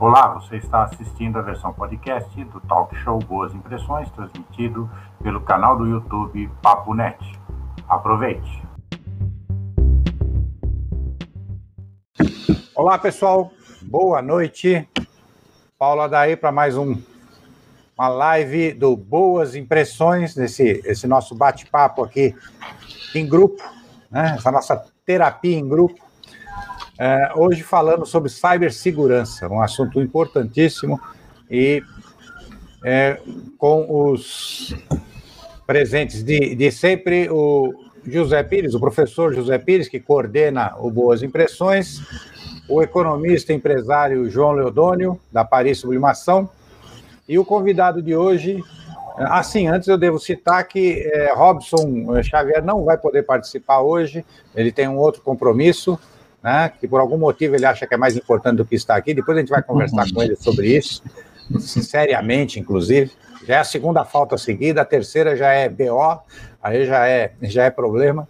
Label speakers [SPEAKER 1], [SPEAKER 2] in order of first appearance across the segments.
[SPEAKER 1] Olá, você está assistindo a versão podcast do talk show Boas Impressões, transmitido pelo canal do YouTube Papo Net. Aproveite! Olá, pessoal. Boa noite. Paula daí para mais um uma live do Boas Impressões, esse, esse nosso bate-papo aqui em grupo, né? essa nossa terapia em grupo. É, hoje falando sobre cibersegurança, um assunto importantíssimo e é, com os presentes de, de sempre, o José Pires, o professor José Pires, que coordena o Boas Impressões, o economista e empresário João Leodônio, da Paris Sublimação, e o convidado de hoje, assim, antes eu devo citar que é, Robson Xavier não vai poder participar hoje, ele tem um outro compromisso, né, que por algum motivo ele acha que é mais importante do que estar aqui, depois a gente vai conversar com ele sobre isso, seriamente, inclusive. Já é a segunda falta seguida, a terceira já é BO, aí já é, já é problema.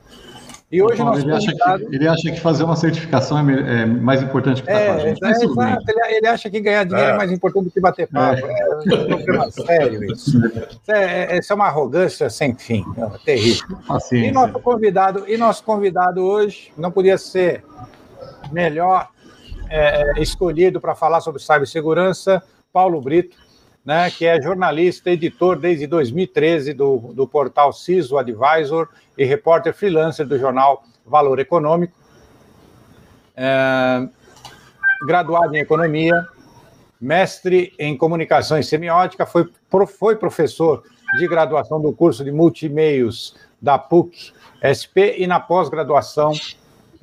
[SPEAKER 2] E hoje Paulo, ele, acha que, ele acha que fazer uma certificação é, é mais importante que estar é, com a gente. É,
[SPEAKER 1] exato, ele, ele, acha que ganhar dinheiro é, é mais importante do que bater papo. É, é um problema sério isso. É, isso é uma arrogância sem fim, é terrível. E nosso convidado, e nosso convidado hoje não podia ser melhor é, escolhido para falar sobre cibersegurança, Paulo Brito, né, que é jornalista, editor desde 2013 do, do portal CISO Advisor e repórter freelancer do jornal Valor Econômico. É, graduado em economia, mestre em comunicação e semiótica, foi, foi professor de graduação do curso de multimeios da PUC SP e na pós-graduação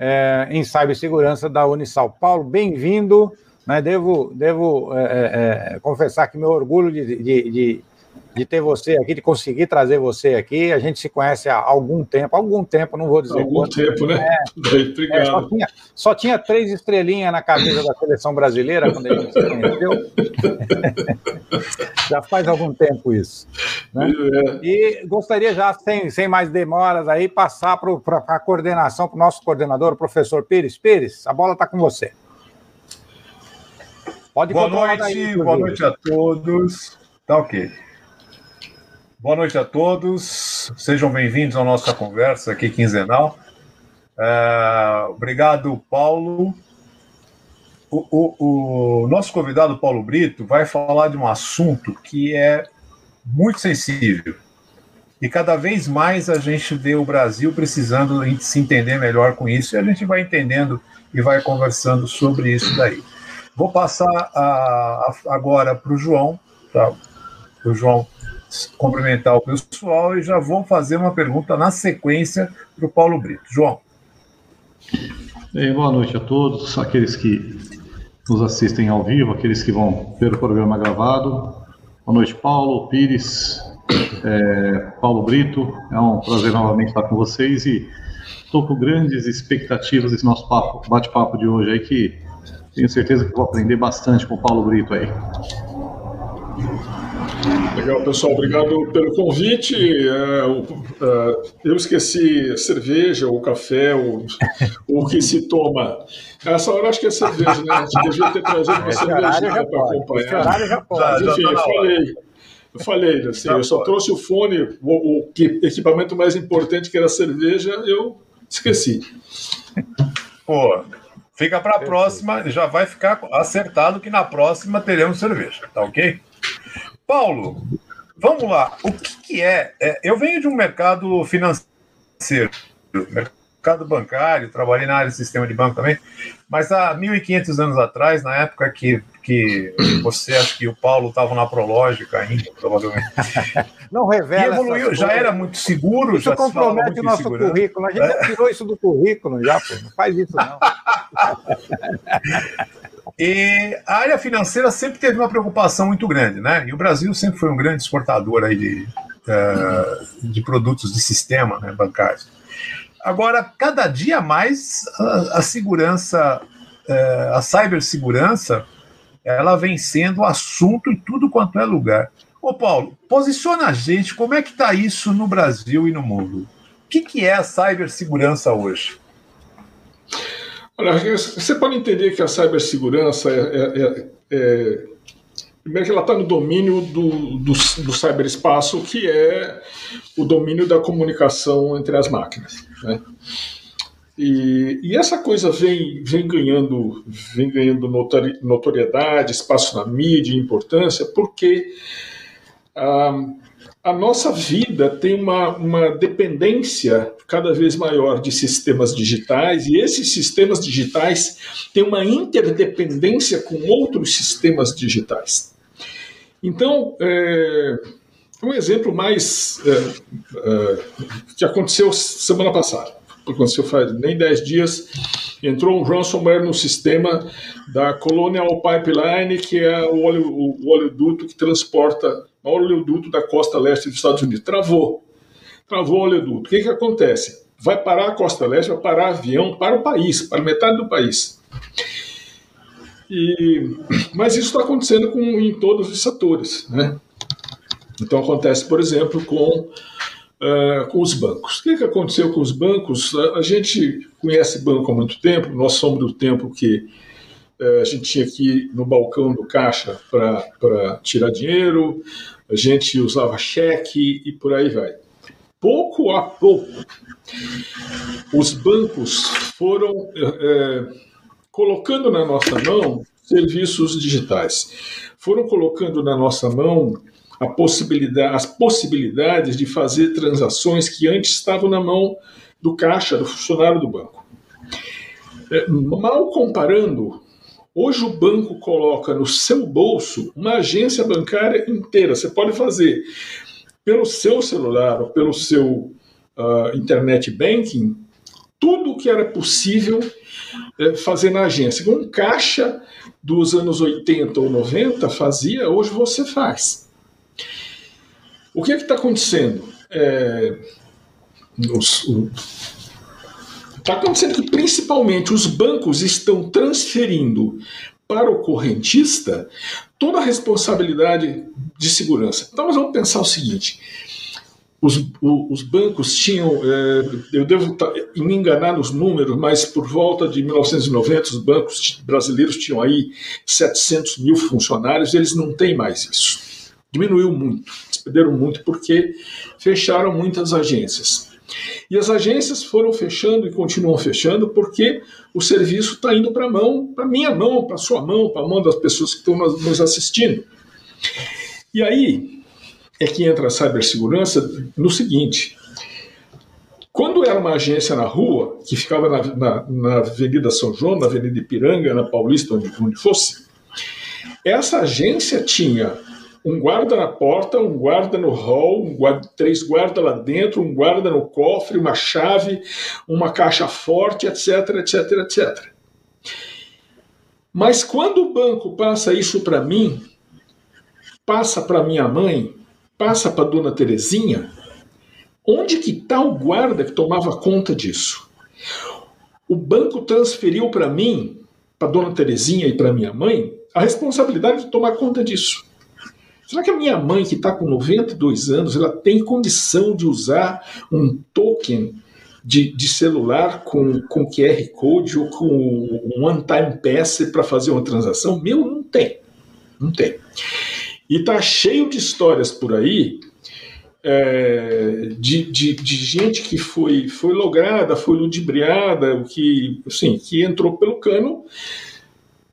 [SPEAKER 1] é, em cibersegurança da Unisal. Paulo, bem-vindo. Né? Devo, devo é, é, é, confessar que meu orgulho de, de, de, de, ter você aqui, de conseguir trazer você aqui. A gente se conhece há algum tempo, algum tempo, não vou dizer
[SPEAKER 2] algum quanto. tempo, né?
[SPEAKER 1] É, é, só, tinha, só tinha três estrelinhas na camisa da seleção brasileira quando a gente se conheceu. já faz algum tempo isso. Né? É. E gostaria já, sem, sem mais demoras, aí, passar para a coordenação, para o nosso coordenador, o professor Pires. Pires, a bola está com você.
[SPEAKER 3] Pode boa noite, aí, boa noite a todos. Tá ok. Boa noite a todos. Sejam bem-vindos à nossa conversa aqui quinzenal. É, obrigado, Paulo. O, o, o, nosso convidado, Paulo Brito, vai falar de um assunto que é muito sensível. E cada vez mais a gente vê o Brasil precisando se entender melhor com isso, e a gente vai entendendo e vai conversando sobre isso daí. Vou passar a, a, agora para o João, para o João cumprimentar o pessoal e já vou fazer uma pergunta na sequência para o Paulo Brito. João.
[SPEAKER 2] Boa noite a todos, aqueles que nos assistem ao vivo, aqueles que vão ver o programa gravado. Boa noite, Paulo, Pires, é, Paulo Brito. É um prazer novamente estar com vocês e estou com grandes expectativas desse nosso bate-papo de hoje aí que tenho certeza que vou aprender bastante com o Paulo Brito aí.
[SPEAKER 4] Legal, pessoal, obrigado pelo convite. É, é, eu esqueci cerveja ou café, ou o que se toma. Essa hora acho que é cerveja, né? A gente devia ter trazido uma cervejinha para acompanhar. Esse horário já pode. Enfim, eu falei. Eu falei, assim, eu só trouxe o fone, o, o equipamento mais importante que era a cerveja, eu esqueci.
[SPEAKER 3] Pô, Fica para a próxima, já vai ficar acertado que na próxima teremos cerveja, tá ok? Paulo, vamos lá. O que, que é, é? Eu venho de um mercado financeiro, mercado bancário, trabalhei na área de sistema de banco também, mas há 1.500 anos atrás, na época que, que você, acho que o Paulo estava na Prológica ainda, provavelmente.
[SPEAKER 1] Não revela.
[SPEAKER 3] E evoluiu, já era muito seguro,
[SPEAKER 1] isso
[SPEAKER 3] já
[SPEAKER 1] compromete o nosso currículo. A gente já tirou isso do currículo, já, pô. Não faz isso, não.
[SPEAKER 3] E a área financeira sempre teve uma preocupação muito grande, né? E o Brasil sempre foi um grande exportador aí de, uh, de produtos de sistema né. Agora, cada dia mais a, a segurança, uh, a cibersegurança, ela vem sendo assunto em tudo quanto é lugar. Ô Paulo, posiciona a gente, como é que está isso no Brasil e no mundo? O que, que é a cibersegurança hoje?
[SPEAKER 4] Olha, você pode entender que a cibersegurança é, é, é, é primeiro que ela está no domínio do, do, do cyberespaço, que é o domínio da comunicação entre as máquinas. Né? E, e, essa coisa vem, vem ganhando, vem ganhando notoriedade, espaço na mídia, importância, porque ah, a nossa vida tem uma, uma dependência cada vez maior de sistemas digitais, e esses sistemas digitais têm uma interdependência com outros sistemas digitais. Então, é, um exemplo mais é, é, que aconteceu semana passada, aconteceu faz nem 10 dias, entrou um ransomware no sistema da Colonial Pipeline, que é o, óleo, o oleoduto que transporta o oleoduto da costa leste dos Estados Unidos. Travou. Travou o oleoduto. O que, que acontece? Vai parar a costa leste, vai parar avião para o país, para metade do país. E, mas isso está acontecendo com, em todos os setores. Né? Então acontece, por exemplo, com uh, com os bancos. O que, que aconteceu com os bancos? A, a, gente conhece banco há muito tempo, nós somos do tempo que a gente tinha que ir no balcão do caixa para tirar dinheiro, a gente usava cheque e por aí vai. Pouco a pouco, os bancos foram uh, colocando na nossa mão serviços digitais, foram colocando na nossa mão possibilidade, as possibilidades de fazer transações que antes estavam na mão do caixa, do funcionário do banco. É, mal comparando, hoje o banco coloca no seu bolso uma agência bancária inteira. Você pode fazer pelo seu celular ou pelo seu uh, internet banking tudo o que era possível é, fazer na agência. Um caixa dos anos 80 ou 90 fazia, hoje você faz. O que é está acontecendo? É, Está acontecendo que principalmente os bancos estão transferindo para o correntista toda a responsabilidade de segurança. Então nós vamos pensar o seguinte: os, os bancos tinham, é, eu devo tá, me enganar nos números, mas por volta de 1990 os bancos brasileiros tinham aí 700 mil funcionários, eles não têm mais isso diminuiu muito, eles perderam muito porque fecharam muitas agências. E as agências foram fechando e continuam fechando porque o serviço está indo para a mão, para minha mão, para sua mão, para a mão das pessoas que estão nos assistindo. E aí é que entra a cibersegurança no seguinte: quando era uma agência na rua, que ficava na, na, na Avenida São João, na Avenida Ipiranga, na Paulista, onde, onde fosse, essa agência tinha um guarda na porta, um guarda no hall, um guarda, três guardas lá dentro, um guarda no cofre, uma chave, uma caixa forte, etc, etc, etc. Mas quando o banco passa isso para mim, passa para minha mãe, passa para dona Terezinha, onde que está o guarda que tomava conta disso? O banco transferiu para mim, para dona Terezinha e para minha mãe, a responsabilidade de tomar conta disso. Será que a minha mãe, que está com 92 anos, ela tem condição de usar um token de, de celular com, com QR Code ou com um one-time pass para fazer uma transação? Meu, não tem. Não tem. E está cheio de histórias por aí é, de, de, de, gente que foi, foi lograda, foi ludibriada, que, assim, que entrou pelo cano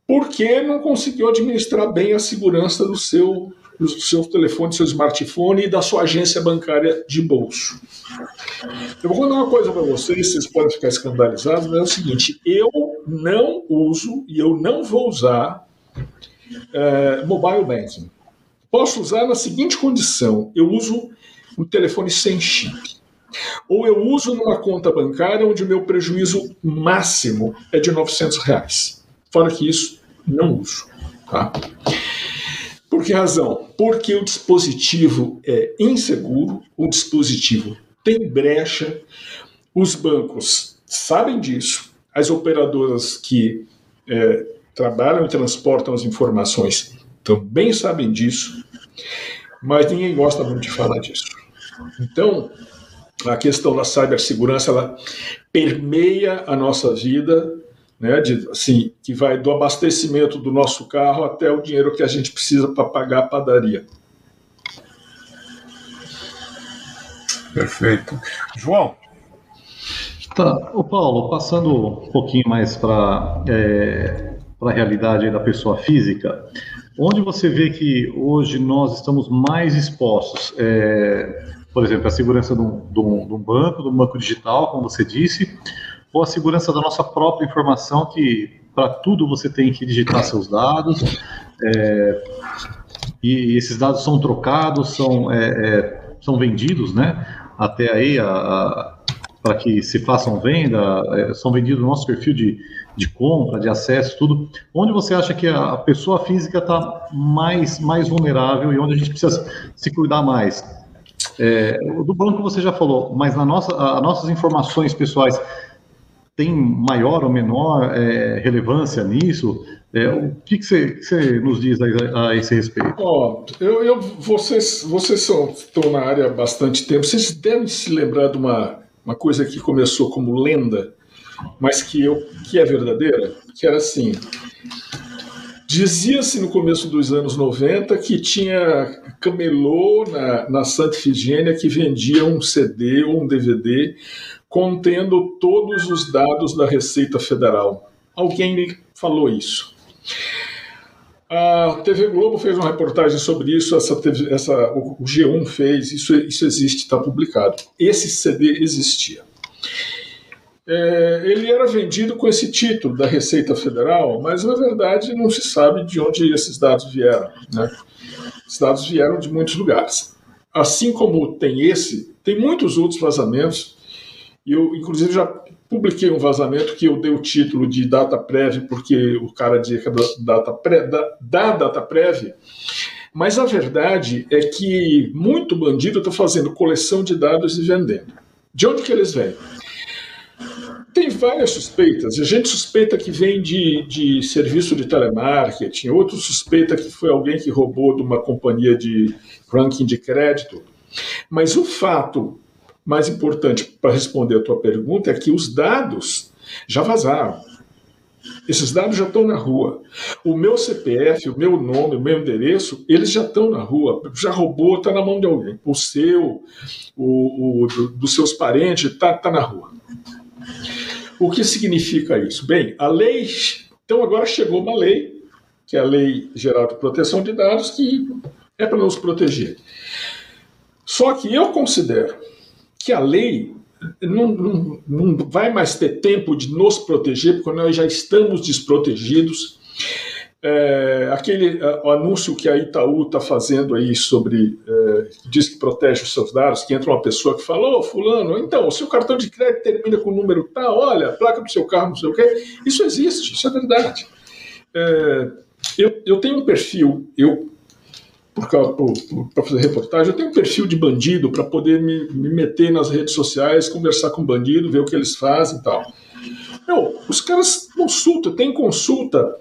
[SPEAKER 4] porque não conseguiu administrar bem a segurança do seu do seu telefone, do seu smartphone e da sua agência bancária de bolso. Eu vou contar uma coisa para vocês, vocês podem ficar escandalizados, mas é o seguinte: eu não uso e eu não vou usar é, mobile banking. Posso usar na seguinte condição: eu uso um telefone sem chip. Ou eu uso numa conta bancária onde o meu prejuízo máximo é de 900 reais. Fora que isso, não uso. Tá? Por que razão? Porque o dispositivo é inseguro, o dispositivo tem brecha, os bancos sabem disso, as operadoras que é, trabalham e transportam as informações também sabem disso, mas ninguém gosta muito de falar disso. Então, a questão da cibersegurança ela permeia a nossa vida né, de, assim, que vai do abastecimento do nosso carro até o dinheiro que a gente precisa para pagar a padaria.
[SPEAKER 3] Perfeito. João.
[SPEAKER 2] Tá, o Paulo, passando um pouquinho mais para é, a realidade da pessoa física, onde você vê que hoje nós estamos mais expostos? É, por exemplo, a segurança de um, de, um, de um, banco, de um banco digital, como você disse, ou a segurança da nossa própria informação, que para tudo você tem que digitar seus dados, é, e esses dados são trocados, são, é, é são vendidos, né? Até aí, para que se façam venda, é, são vendidos no nosso perfil de, de compra, de acesso, tudo. Onde você acha que a pessoa física está mais, mais vulnerável e onde a gente precisa se cuidar mais? É, do banco você já falou, mas na nossa, as nossas informações pessoais tem maior ou menor é, relevância nisso? É, o que, você, nos diz a, a esse respeito?
[SPEAKER 4] Oh, eu, eu, vocês, vocês são, estão na área há bastante tempo. Vocês devem se lembrar de uma, uma coisa que começou como lenda, mas que, eu, que é verdadeira, que era assim. Dizia-se no começo dos anos 90 que tinha camelô na, na Santa Ifigênia que vendia um CD ou um DVD contendo todos os dados da Receita Federal. Alguém me falou isso. A TV Globo fez uma reportagem sobre isso, essa, TV, essa o G1 fez, isso, isso existe, está publicado. Esse CD existia. É, ele era vendido com esse título da Receita Federal, mas na verdade não se sabe de onde esses dados vieram. Né? Esses dados vieram de muitos lugares. Assim como tem esse, tem muitos outros vazamentos eu, inclusive, já publiquei um vazamento que eu dei o título de data prévia, porque o cara dizia que é data pré, da, da data prévia. Mas a verdade é que muito bandido está fazendo coleção de dados e vendendo. De onde que eles vêm? Tem várias suspeitas. A gente suspeita que vem de, de serviço de telemarketing, outro suspeita que foi alguém que roubou de uma companhia de ranking de crédito. Mas o fato mais importante para responder a tua pergunta é que os dados já vazaram. Esses dados já estão na rua. O meu CPF, o meu nome, o meu endereço, eles já estão na rua. Já roubou, está na mão de alguém. O seu, o, o do, dos seus parentes, está tá na rua. O que significa isso? Bem, a lei. Então agora chegou uma lei, que é a Lei Geral de Proteção de Dados, que é para nos proteger. Só que eu considero que a lei não, não, não vai mais ter tempo de nos proteger, porque nós já estamos desprotegidos. É, aquele o anúncio que a Itaú está fazendo aí sobre é, diz que protege os seus dados, que entra uma pessoa que fala, ô oh, fulano, então, o seu cartão de crédito termina com o número tal, olha, a placa do seu carro, não sei o quê. Isso existe, isso é verdade. É, eu, eu tenho um perfil, eu para fazer reportagem, eu tenho um perfil de bandido para poder me, me, meter nas redes sociais, conversar com bandido, ver o que eles fazem e tal. Meu, os caras consultam, tem consulta,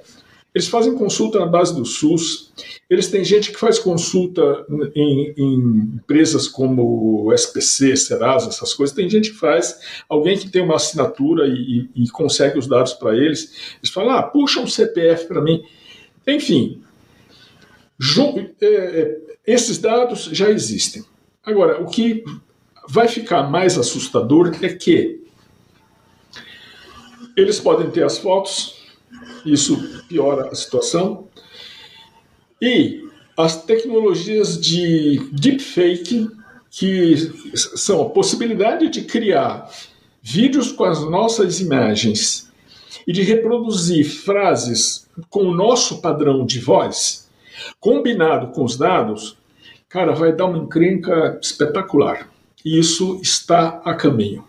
[SPEAKER 4] eles fazem consulta na base do SUS, eles têm gente que faz consulta em, em empresas como SPC, Serasa, essas coisas, tem gente que faz, alguém que tem uma assinatura e, e, consegue os dados para eles, eles falam, ah, puxa um CPF para mim. Enfim, esses dados já existem. Agora, o que vai ficar mais assustador é que eles podem ter as fotos, isso piora a situação, e as tecnologias de deepfake, que são a possibilidade de criar vídeos com as nossas imagens e de reproduzir frases com o nosso padrão de voz, combinado com os dados, cara, vai dar uma encrenca espetacular. E isso está a caminho.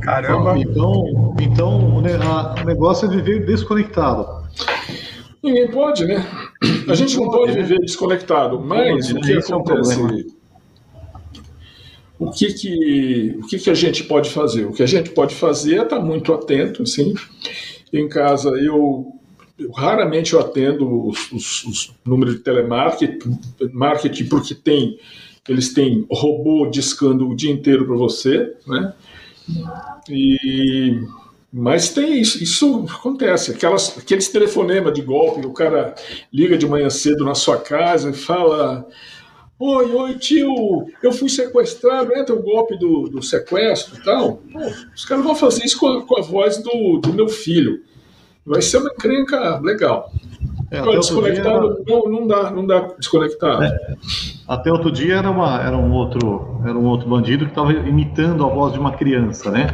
[SPEAKER 2] Caramba! Então, então o negócio é viver desconectado.
[SPEAKER 4] Ninguém pode, né? A gente não pode viver desconectado, mas o que acontece? O que que, o que que a gente pode fazer? O que a gente pode fazer é estar muito atento, assim. Em casa, eu eu, raramente eu atendo os, os, os números de telemarketing, marketing porque tem, eles têm robô discando o dia inteiro para você, né? E Mas tem isso, isso acontece. Aquelas, aqueles telefonemas de golpe, o cara liga de manhã cedo na sua casa e fala: Oi, oi, tio, eu fui sequestrado, entra o golpe do, do sequestro e tal. Pô, os caras vão fazer isso com a, com a voz do, do, meu filho. Vai ser uma encrenca legal. É, Agora, desconectado, dia... não, não dá, não dá desconectar. É,
[SPEAKER 2] até outro dia era, uma, era, um outro, era um outro bandido que estava imitando a voz de uma criança, né?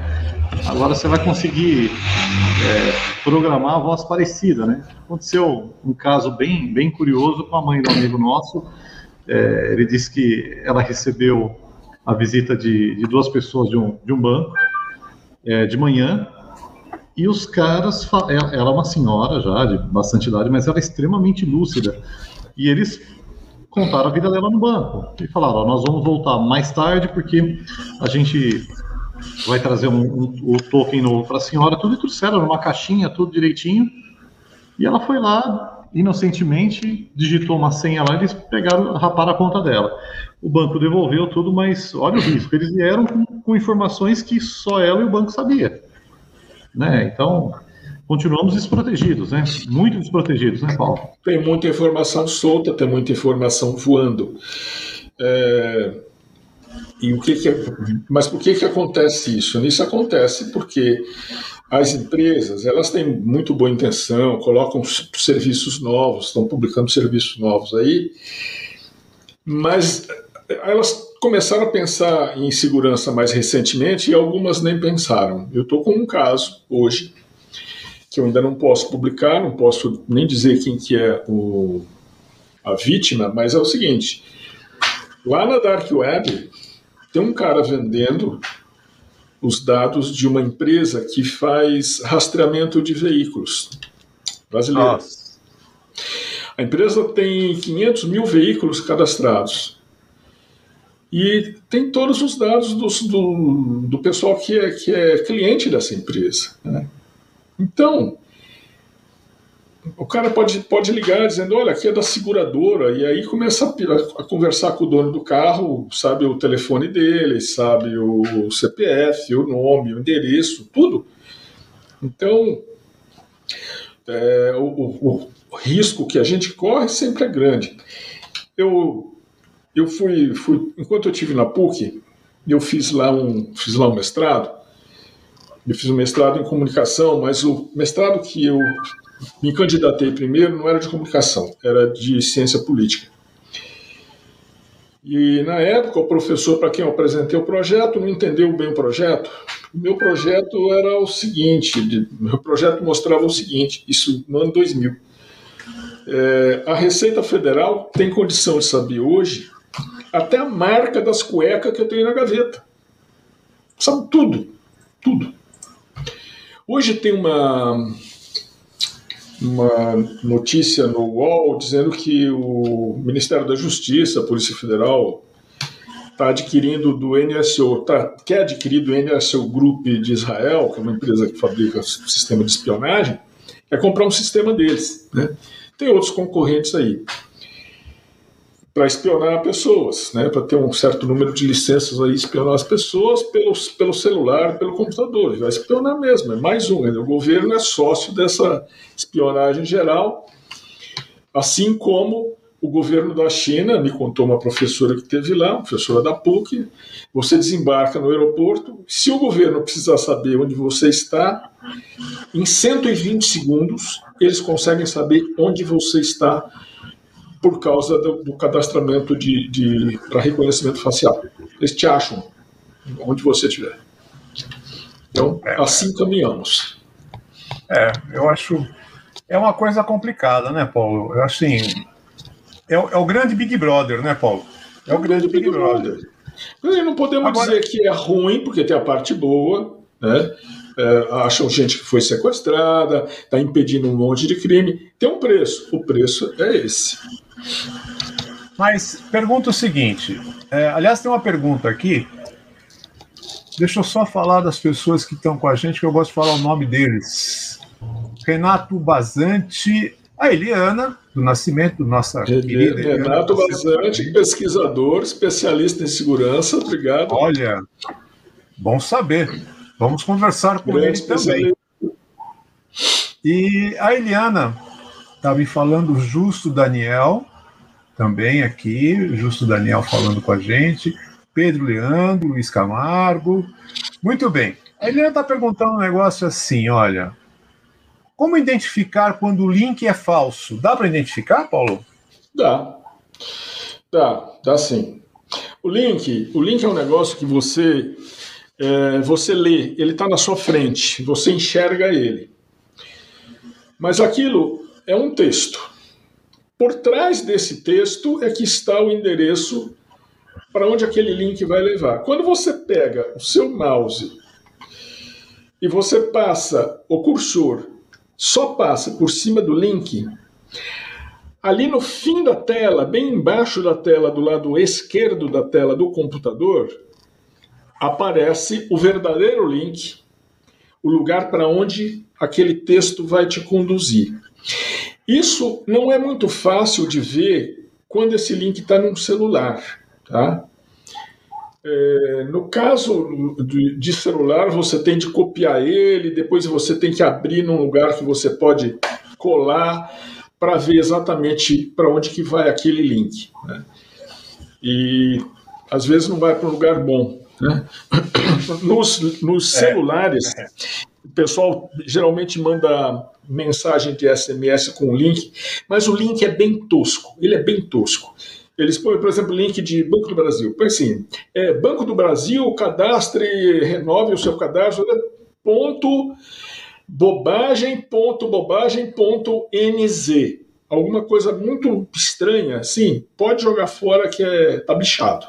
[SPEAKER 2] Agora você vai conseguir é, programar a voz parecida, né? Aconteceu um caso bem, bem curioso com a mãe do amigo nosso é, ele disse que ela recebeu a visita de, de duas pessoas de um, de um banco é, de manhã e os caras, ela é uma senhora já de bastante idade, mas ela é extremamente lúcida e eles contaram a vida dela no banco e falaram: nós vamos voltar mais tarde porque a gente vai trazer um, um, o token novo para a senhora, tudo e trouxeram numa caixinha, tudo direitinho. E ela foi lá, inocentemente digitou uma senha lá e eles pegaram, raparam a conta dela. O banco devolveu tudo, mas olha o risco. Eles vieram com, com informações que só ela e o banco sabia. Né? Então, continuamos desprotegidos, né? Muito desprotegidos, né, Paulo?
[SPEAKER 4] Tem muita informação solta, tem muita informação voando. É... E o que, que é... Mas por que, que acontece isso? Isso acontece porque as empresas, elas têm muito boa intenção, colocam serviços novos, estão publicando serviços novos aí, mas elas começaram a pensar em segurança mais recentemente e algumas nem pensaram. Eu estou com um caso hoje que eu ainda não posso publicar, não posso nem dizer quem que é o, a vítima, mas é o seguinte: lá na dark web tem um cara vendendo os dados de uma empresa que faz rastreamento de veículos brasileira. Nossa. A empresa tem 500 mil veículos cadastrados. E tem todos os dados do, do, do pessoal que é, que é cliente dessa empresa. Né? Então, o cara pode, pode ligar dizendo, olha, aqui é da seguradora, e aí começa a, a, conversar com o dono do carro, sabe o telefone dele, sabe o CPF, o nome, o endereço, tudo. Então, é, o, o, o, risco que a gente corre sempre é grande. Eu, eu fui, fui, enquanto eu tive na PUC, eu fiz lá um, fiz lá um mestrado, eu fiz um mestrado em comunicação, mas o mestrado que eu me candidatei primeiro, não era de comunicação, era de ciência política. E na época, o professor para quem eu apresentei o projeto não entendeu bem o projeto. O meu projeto era o seguinte: o meu projeto mostrava o seguinte, isso no ano 2000. É, a Receita Federal tem condição de saber hoje até a marca das cuecas que eu tenho na gaveta. Sabe tudo, tudo. Hoje tem uma, uma notícia no UOL dizendo que o Ministério da Justiça, a Polícia Federal, está adquirindo do NSO, tá, quer adquirir do NSO Group de Israel, que é uma empresa que fabrica sistema de espionagem, quer comprar um sistema deles. Né? Tem outros concorrentes aí para espionar pessoas, né, para ter um certo número de licenças aí, espionar as pessoas pelo, pelo celular, pelo computador. Vai espionar mesmo, é mais um. Né? O governo é sócio dessa espionagem geral, assim como o governo da China, me contou uma professora que teve lá, professora da PUC, você desembarca no aeroporto, se o governo precisar saber onde você está, em 120 segundos eles conseguem saber onde você está por causa do, do cadastramento de, de para reconhecimento facial. Eles te acham onde você estiver. Então, é. assim caminhamos.
[SPEAKER 3] É, eu acho. É uma coisa complicada, né, Paulo? Assim, é, é o grande Big Brother, né, Paulo? É o grande Big, Big Brother.
[SPEAKER 4] Brother. Não podemos Agora... dizer que é ruim, porque tem a parte boa, né? É, acham gente que foi sequestrada, está impedindo um monte de crime. Tem um preço. O preço é esse.
[SPEAKER 3] Mas pergunta o seguinte: é, aliás, tem uma pergunta aqui. Deixa eu só falar das pessoas que estão com a gente, que eu gosto de falar o nome deles. Renato Bazante, a Eliana, do Nascimento, nossa
[SPEAKER 4] querida. Renato Bazante, pesquisador, especialista em segurança, obrigado.
[SPEAKER 3] Olha, bom saber. Vamos conversar com ele também. E a Eliana estava me falando, Justo Daniel, também aqui, Justo Daniel falando com a gente, Pedro Leandro, Luiz Camargo. Muito bem. A Eliana está perguntando um negócio assim: olha, como identificar quando o link é falso? Dá para identificar, Paulo?
[SPEAKER 4] Dá. Dá, dá sim. O link, o link é um negócio que você é, você lê, ele está na sua frente, você enxerga ele. Mas aquilo é um texto. Por trás desse texto é que está o endereço para onde aquele link vai levar. Quando você pega o seu mouse e você passa o cursor, só passa por cima do link, ali no fim da tela, bem embaixo da tela, do lado esquerdo da tela do computador, aparece o verdadeiro link, o lugar para onde aquele texto vai te conduzir. Isso não é muito fácil de ver quando esse link está num celular. Tá? É, no caso de, celular, você tem de copiar ele, depois você tem que abrir num lugar que você pode colar para ver exatamente para onde que vai aquele link. Né? E às vezes não vai para um lugar bom. Né? Nos, nos é. celulares, é. o pessoal geralmente manda mensagem de SMS com link, mas o link é bem tosco. Ele é bem tosco. Eles põem, por exemplo, link de Banco do Brasil. Põe assim: é, Banco do Brasil, cadastre, renove o seu cadastro, né? ponto bobagem, ponto bobagem, ponto NZ. Alguma coisa muito estranha, assim, pode jogar fora que é, tá bichado.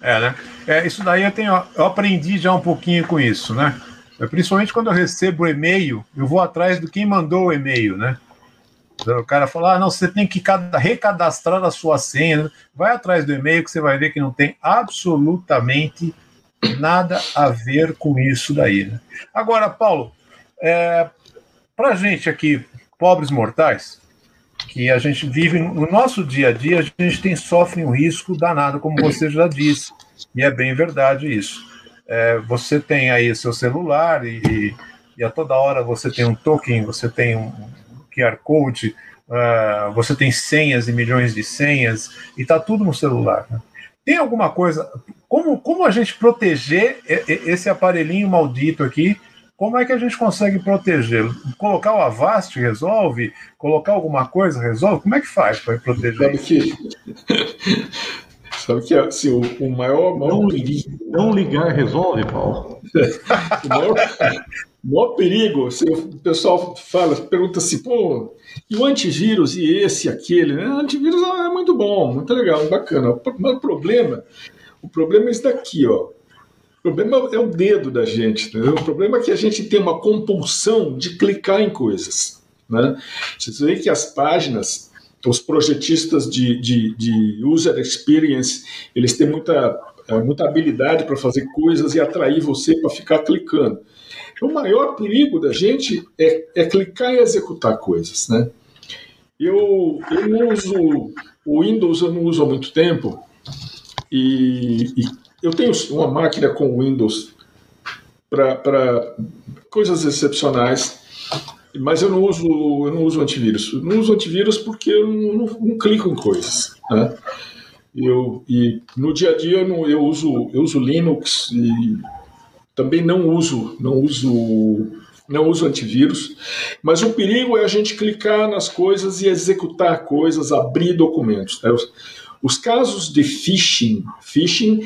[SPEAKER 3] É, né? É, isso daí eu tenho, eu aprendi já um pouquinho com isso, né? Principalmente quando eu recebo e-mail, eu vou atrás do quem mandou o e-mail, né? O cara fala, ah, não, você tem que recadastrar a sua senha. Vai atrás do e-mail que você vai ver que não tem absolutamente nada a ver com isso daí. Né? Agora, Paulo, é, para gente aqui, pobres mortais, que a gente vive no nosso dia a dia, a gente tem sofre um risco danado, como você já disse, e é bem verdade isso. É, você tem aí seu celular e, e, a toda hora você tem um token, você tem um QR Code, uh, você tem senhas e milhões de senhas, e está tudo no celular. Né? Tem alguma coisa. Como, como a gente proteger esse aparelhinho maldito aqui como é que a gente consegue protegê-lo? Colocar o Avast resolve? Colocar alguma coisa resolve? Como é que faz para proteger?
[SPEAKER 4] Sabe que, sabe que assim, o, o maior, maior
[SPEAKER 2] não, perigo... não ligar resolve, Paulo?
[SPEAKER 4] o, maior, o maior perigo, assim, o pessoal fala, pergunta assim, pô, e o antivírus e esse, aquele, né? O antivírus é muito bom, muito legal, bacana. Mas o problema, o problema é isso daqui, ó. O problema é o dedo da gente. Entendeu? O problema é que a gente tem uma compulsão de clicar em coisas. Né? Você vê que as páginas, os projetistas de, de, de user experience, eles têm muita, é, muita habilidade para fazer coisas e atrair você para ficar clicando. O maior perigo da gente é, é clicar e executar coisas. Né? Eu, eu uso o Windows, eu não uso há muito tempo. E, e eu tenho uma máquina com Windows para coisas excepcionais, mas eu não uso eu não uso antivírus. Eu não uso antivírus porque eu não, não, não clico em coisas. Né? Eu, e no dia a dia eu, não, eu uso eu uso Linux e também não uso não uso não uso antivírus, mas o perigo é a gente clicar nas coisas e executar coisas, abrir documentos. Né? Os, os casos de phishing, phishing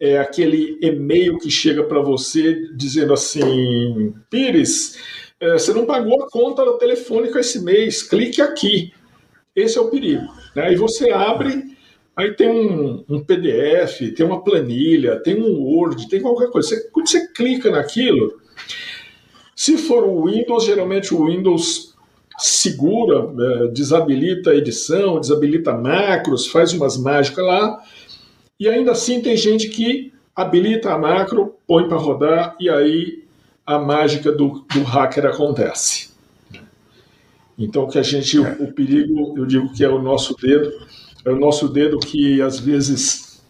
[SPEAKER 4] é aquele e-mail que chega para você dizendo assim: Pires, é, você não pagou a conta telefônica esse mês, clique aqui. Esse é o perigo. Né? Aí você abre, aí tem um, um, PDF, tem uma planilha, tem um Word, tem qualquer coisa. Você, quando você clica naquilo, se for o Windows, geralmente o Windows segura, é, desabilita a edição, desabilita macros, faz umas mágicas lá e ainda assim tem gente que habilita a macro, põe para rodar e aí a mágica do, do hacker acontece. Então que a gente, o, o perigo, eu digo que é o nosso dedo, é o nosso dedo que às vezes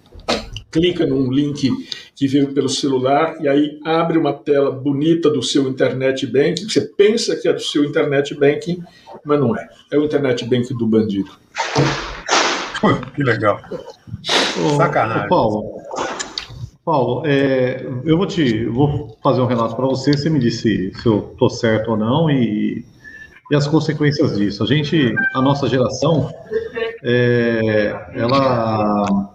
[SPEAKER 4] clica num link que veio pelo celular e aí abre uma tela bonita do seu internet banking. Você pensa que é do seu internet banking, mas não é. É o internet banking do bandido.
[SPEAKER 3] que legal. Sacanagem.
[SPEAKER 2] Paulo, Paulo é, eu vou te vou fazer um relato para você. Você me disse se eu estou certo ou não e, e as consequências disso. A gente, a nossa geração, é, ela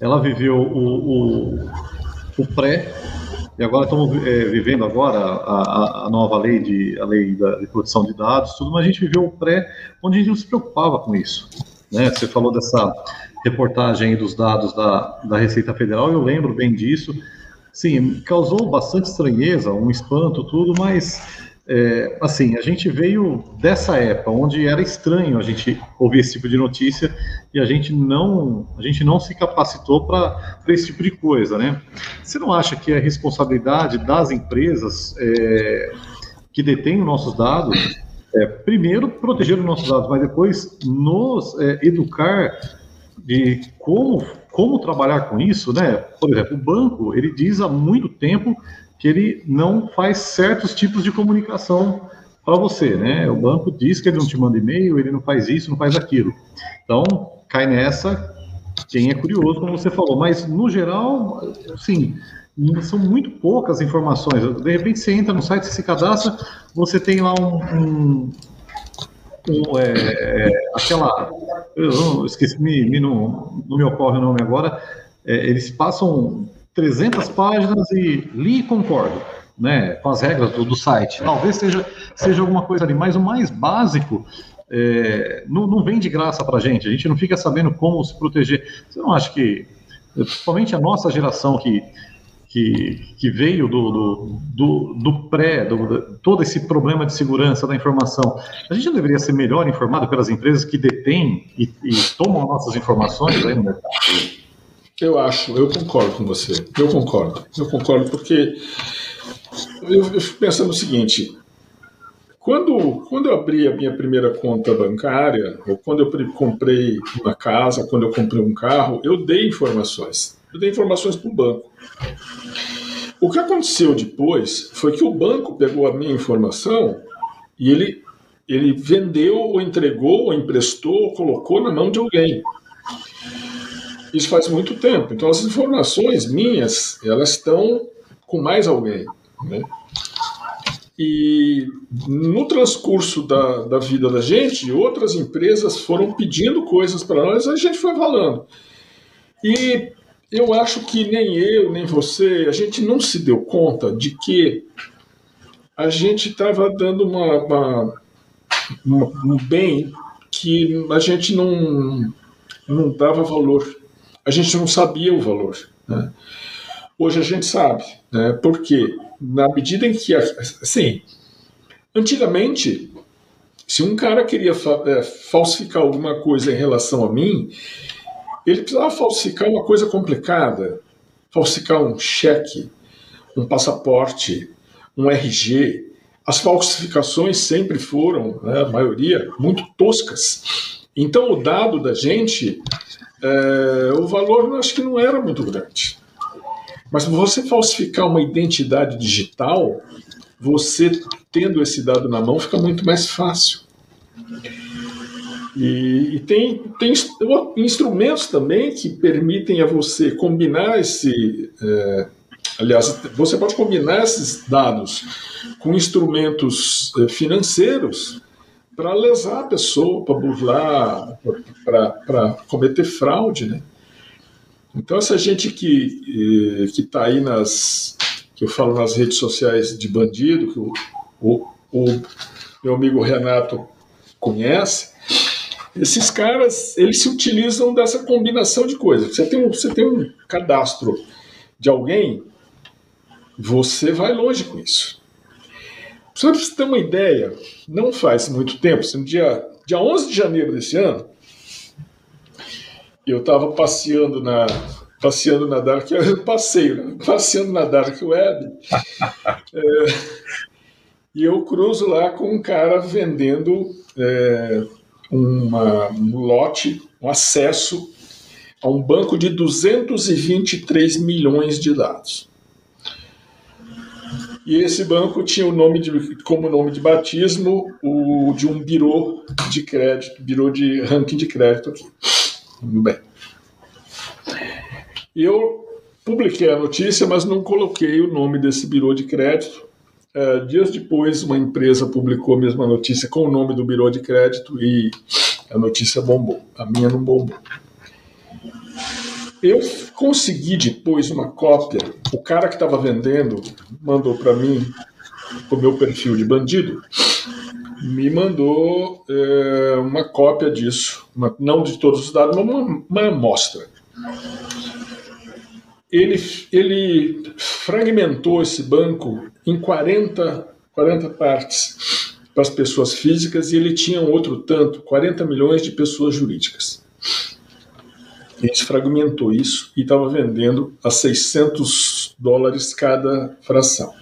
[SPEAKER 2] ela viveu o, o, o pré e agora estamos é, vivendo agora a, a, nova lei de a lei da, de proteção de dados, tudo, mas a gente viveu o pré onde a gente não se preocupava com isso. Né? Você falou dessa reportagem dos dados da, da Receita Federal, eu lembro bem disso. Sim, causou bastante estranheza, um espanto, tudo, mas é, assim, a gente veio dessa época onde era estranho a gente ouvir esse tipo de notícia e a gente não, a gente não se capacitou para esse tipo de coisa, né? Você não acha que é responsabilidade das empresas é, que detêm os nossos dados, é, primeiro proteger os nossos dados, mas depois nos é, educar de como como trabalhar com isso, né? Por exemplo, o banco ele diz há muito tempo que ele não faz certos tipos de comunicação para você, né? O banco diz que ele não te manda e-mail, ele não faz isso, não faz aquilo. Então, cai nessa quem é curioso, como você falou, mas no geral, sim, são muito poucas informações. De repente você entra no site, você se cadastra, você tem lá um, um, um é, é, aquela, eu esqueci, me, me não, não me ocorre o nome agora. É, eles passam 300 páginas e li e concordo, né, com as regras do, do site. Talvez seja, seja alguma coisa ali, mas o mais básico é, não, não, vem de graça para a gente, a gente não fica sabendo como se proteger. Você não acha que, principalmente a nossa geração que, que, que veio do, do, do, do pré, do, todo esse problema de segurança da informação, a gente não deveria ser melhor informado pelas empresas que detêm e, e tomam nossas informações aí no mercado?
[SPEAKER 4] Eu acho, eu concordo com você. Eu concordo. Eu concordo porque eu, eu fico pensando o seguinte: quando, quando eu abri a minha primeira conta bancária, ou quando eu comprei uma casa, quando eu comprei um carro, eu dei informações. Eu dei informações para o banco. O que aconteceu depois foi que o banco pegou a minha informação e ele, ele vendeu, ou entregou, ou emprestou, ou colocou na mão de alguém. Isso faz muito tempo. Então, as informações minhas, elas estão com mais alguém. Né? E no transcurso da, da vida da gente, outras empresas foram pedindo coisas para nós, a gente foi falando. E eu acho que nem eu, nem você, a gente não se deu conta de que a gente estava dando uma, uma, um bem que a gente não, não dava valor a gente não sabia o valor. Né? Hoje a gente sabe, né? porque na medida em que, assim, antigamente, se um cara queria é, falsificar alguma coisa em relação a mim, ele precisava falsificar uma coisa complicada, falsificar um cheque, um passaporte, um RG. As falsificações sempre foram, né, a maioria, muito toscas. Então o dado da gente é, o valor acho que não era muito grande. Mas você falsificar uma identidade digital, você tendo esse dado na mão fica muito mais fácil. E, e tem, tem instrumentos também que permitem a você combinar esse. É, aliás, você pode combinar esses dados com instrumentos é, financeiros para lesar a pessoa, para burlar, para cometer fraude, né? Então essa gente que eh, está aí nas que eu falo nas redes sociais de bandido, que o, o, o meu amigo Renato conhece, esses caras eles se utilizam dessa combinação de coisas. Você tem um, você tem um cadastro de alguém, você vai longe com isso. Só para você ter uma ideia, não faz muito tempo, no dia, dia 11 de janeiro desse ano, eu estava passeando na passeando na dark passeio, né? passeando na dark web, é, e eu cruzo lá com um cara vendendo é, uma, um lote, um acesso a um banco de 223 milhões de dados. E esse banco tinha o nome de, como nome de batismo o de um birô de crédito, birô de ranking de crédito aqui. Muito bem. Eu publiquei a notícia, mas não coloquei o nome desse birô de crédito. É, dias depois, uma empresa publicou a mesma notícia com o nome do birô de crédito e a notícia bombou. A minha não bombou. Eu consegui depois uma cópia. O cara que estava vendendo mandou para mim o meu perfil de bandido. Me mandou é, uma cópia disso, uma, não de todos os dados, mas uma, uma amostra. Ele, ele fragmentou esse banco em 40, 40 partes para as pessoas físicas e ele tinha um outro tanto, 40 milhões de pessoas jurídicas. Gente fragmentou isso e estava vendendo a 600 dólares cada fração.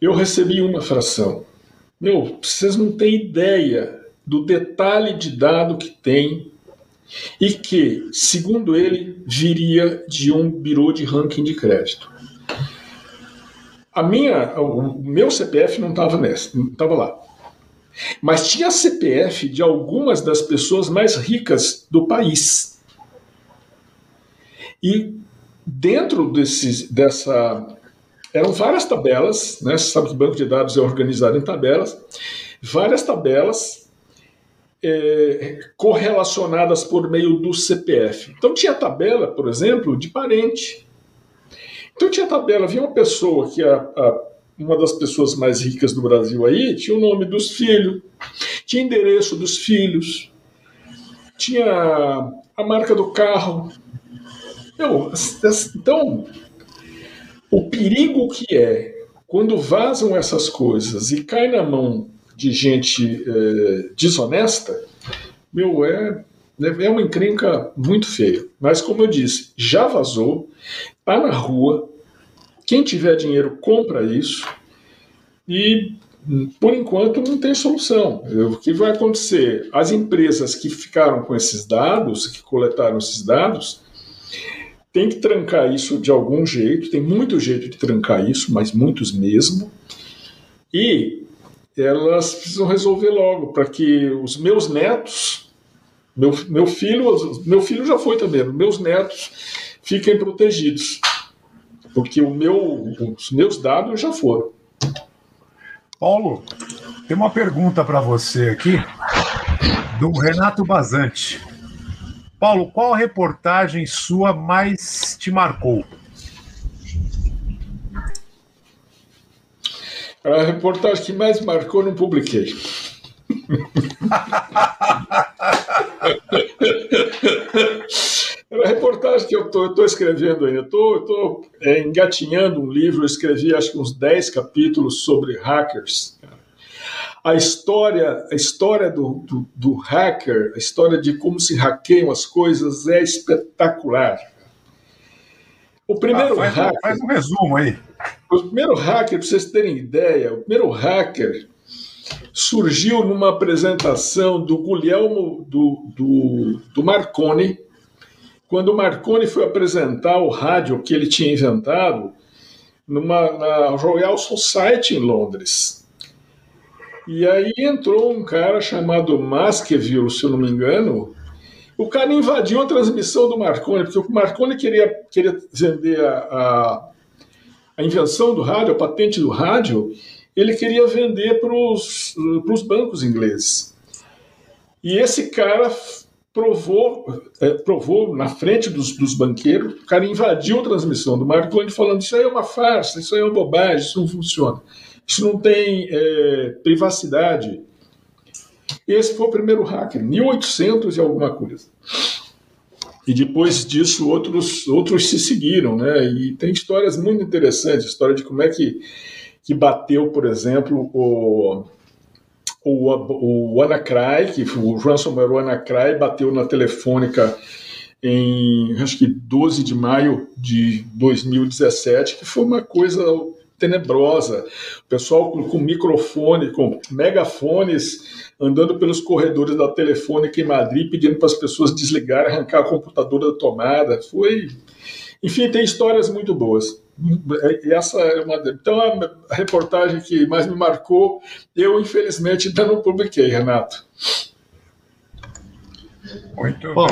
[SPEAKER 4] Eu recebi uma fração. Meu, vocês não têm ideia do detalhe de dado que tem e que, segundo ele, viria de um birô de ranking de crédito. A minha, o meu CPF não estava nessa, não estava lá. Mas tinha CPF de algumas das pessoas mais ricas do país. E dentro desses, dessa. Eram várias tabelas, né? Você sabe que o banco de dados é organizado em tabelas, várias tabelas é, correlacionadas por meio do CPF. Então tinha tabela, por exemplo, de parente. Então tinha tabela, havia uma pessoa que a, a uma das pessoas mais ricas do Brasil aí, tinha o nome dos filhos, tinha endereço dos filhos, tinha a marca do carro. Eu, então, o perigo que é quando vazam essas coisas e cai na mão de gente é, desonesta, meu, é, é uma encrenca muito feia. Mas, como eu disse, já vazou, tá na rua, quem tiver dinheiro compra isso e por enquanto não tem solução. O que vai acontecer? As empresas que ficaram com esses dados, que coletaram esses dados, tem que trancar isso de algum jeito, tem muito jeito de trancar isso, mas muitos mesmo. E elas precisam resolver logo para que os meus netos, meu, meu filho, meu filho já foi também, meus netos fiquem protegidos porque o meu, os meus dados já foram.
[SPEAKER 3] Paulo, tem uma pergunta para você aqui do Renato Bazante. Paulo, qual reportagem sua mais te marcou?
[SPEAKER 4] A reportagem que mais marcou não publiquei. É a reportagem que eu estou escrevendo ainda. Estou é, engatinhando um livro, eu escrevi acho que uns 10 capítulos sobre hackers. A história, a história do, do, do hacker, a história de como se hackeiam as coisas é espetacular. O primeiro ah,
[SPEAKER 3] faz,
[SPEAKER 4] hacker.
[SPEAKER 3] Faz um resumo aí.
[SPEAKER 4] O primeiro hacker, para vocês terem ideia, o primeiro hacker surgiu numa apresentação do Guglielmo do, do, do Marconi, quando o Marconi foi apresentar o rádio que ele tinha inventado numa, na Royal Society em Londres. E aí entrou um cara chamado Baskerville, se eu não me engano. O cara invadiu a transmissão do Marconi, porque o Marconi queria, queria vender a, a, a invenção do rádio, a patente do rádio, ele queria vender para os bancos ingleses. E esse cara provou, é, provou na frente dos, dos, banqueiros, o cara invadiu a transmissão do Marconi falando isso aí é uma farsa, isso aí é uma bobagem, isso não funciona, isso não tem é, privacidade. Esse foi o primeiro hacker, 1800 e alguma coisa. E depois disso outros, outros se seguiram, né? E tem histórias muito interessantes, história de como é que, que bateu, por exemplo, o o, o WannaCry, que o ransomware WannaCry bateu na telefônica em acho que 12 de maio de 2017, que foi uma coisa tenebrosa. O pessoal com, com microfone, com megafones, andando pelos corredores da Telefônica em Madrid, pedindo para as pessoas desligarem, arrancar o computador da tomada. Foi. Enfim, tem histórias muito boas. E essa é uma. Então, a reportagem que mais me marcou, eu, infelizmente, ainda não publiquei, Renato.
[SPEAKER 2] Muito Bom,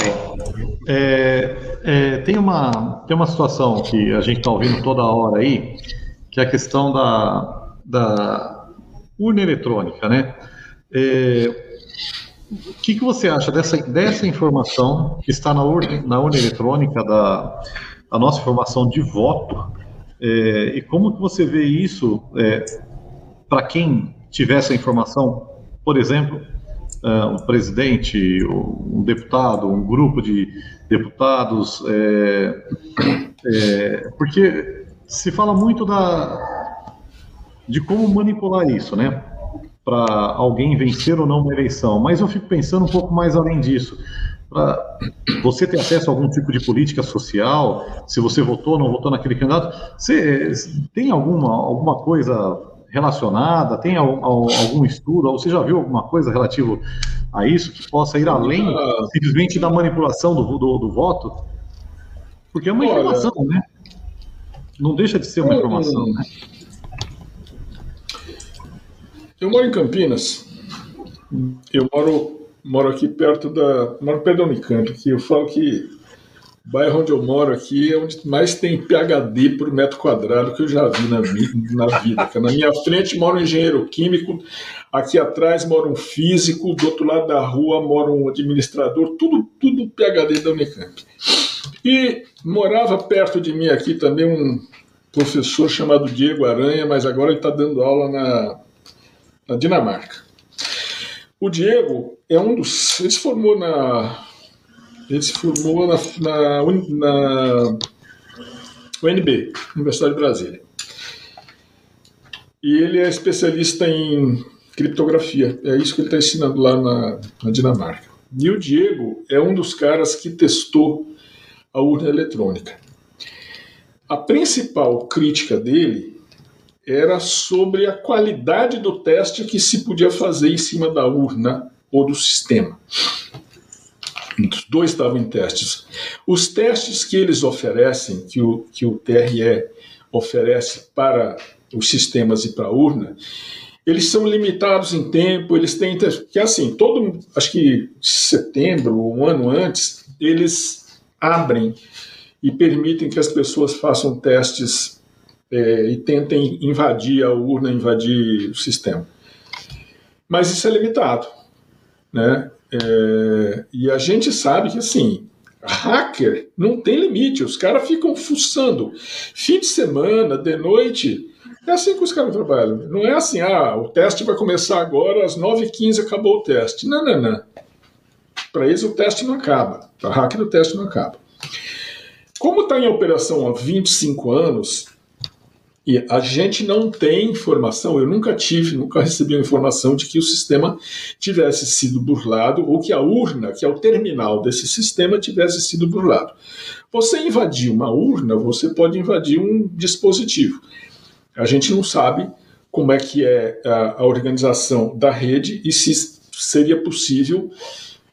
[SPEAKER 2] é, é, tem, uma, tem uma situação que a gente está ouvindo toda hora aí, que é a questão da, da urna eletrônica, né? É, o que, que você acha dessa, dessa informação que está na urna, na urna eletrônica da, da nossa informação de voto? É, e como que você vê isso é, para quem tiver essa informação, por exemplo, uh, um presidente, um deputado, um grupo de deputados, é, é, porque se fala muito da, de como manipular isso, né? Para alguém vencer ou não uma eleição. Mas eu fico pensando um pouco mais além disso. Para você ter acesso a algum tipo de política social, se você votou ou não votou naquele candidato, você tem alguma, alguma coisa relacionada? Tem algum, algum estudo? Ou você já viu alguma coisa relativo a isso que possa ir além simplesmente da manipulação do, do, do voto? Porque é uma Olha, informação, né? Não deixa de ser uma informação, né?
[SPEAKER 4] Eu moro em Campinas. Eu moro, moro aqui perto da. Moro perto da Unicamp, que eu falo que o bairro onde eu moro aqui é onde mais tem PHD por metro quadrado que eu já vi na, na vida. Na minha frente mora um engenheiro químico, aqui atrás mora um físico, do outro lado da rua mora um administrador, tudo, tudo PHD da Unicamp. E morava perto de mim aqui também um professor chamado Diego Aranha, mas agora ele está dando aula na, na Dinamarca. O Diego é um dos. Ele se formou na ele se formou na, na, na UNB, Universidade de Brasília. E ele é especialista em criptografia. É isso que ele está ensinando lá na, na Dinamarca. E o Diego é um dos caras que testou a urna eletrônica. A principal crítica dele era sobre a qualidade do teste que se podia fazer em cima da urna ou do sistema. Os dois estavam em testes. Os testes que eles oferecem, que o, que o TRE oferece para os sistemas e para a urna, eles são limitados em tempo, eles têm que assim, todo, acho que setembro, um ano antes, eles abrem e permitem que as pessoas façam testes é, e tentem invadir a urna, invadir o sistema. Mas isso é limitado, né? É, e a gente sabe que assim, hacker não tem limite, os caras ficam fuçando. Fim de semana, de noite, é assim que os caras trabalham. Não é assim, ah, o teste vai começar agora, às 9h15 acabou o teste. Não, não, não. Para eles o teste não acaba. Para hacker o teste não acaba. Como está em operação há 25 anos, e a gente não tem informação, eu nunca tive, nunca recebi informação de que o sistema tivesse sido burlado ou que a urna, que é o terminal desse sistema, tivesse sido burlado. Você invadir uma urna, você pode invadir um dispositivo. A gente não sabe como é que é a organização da rede e se seria possível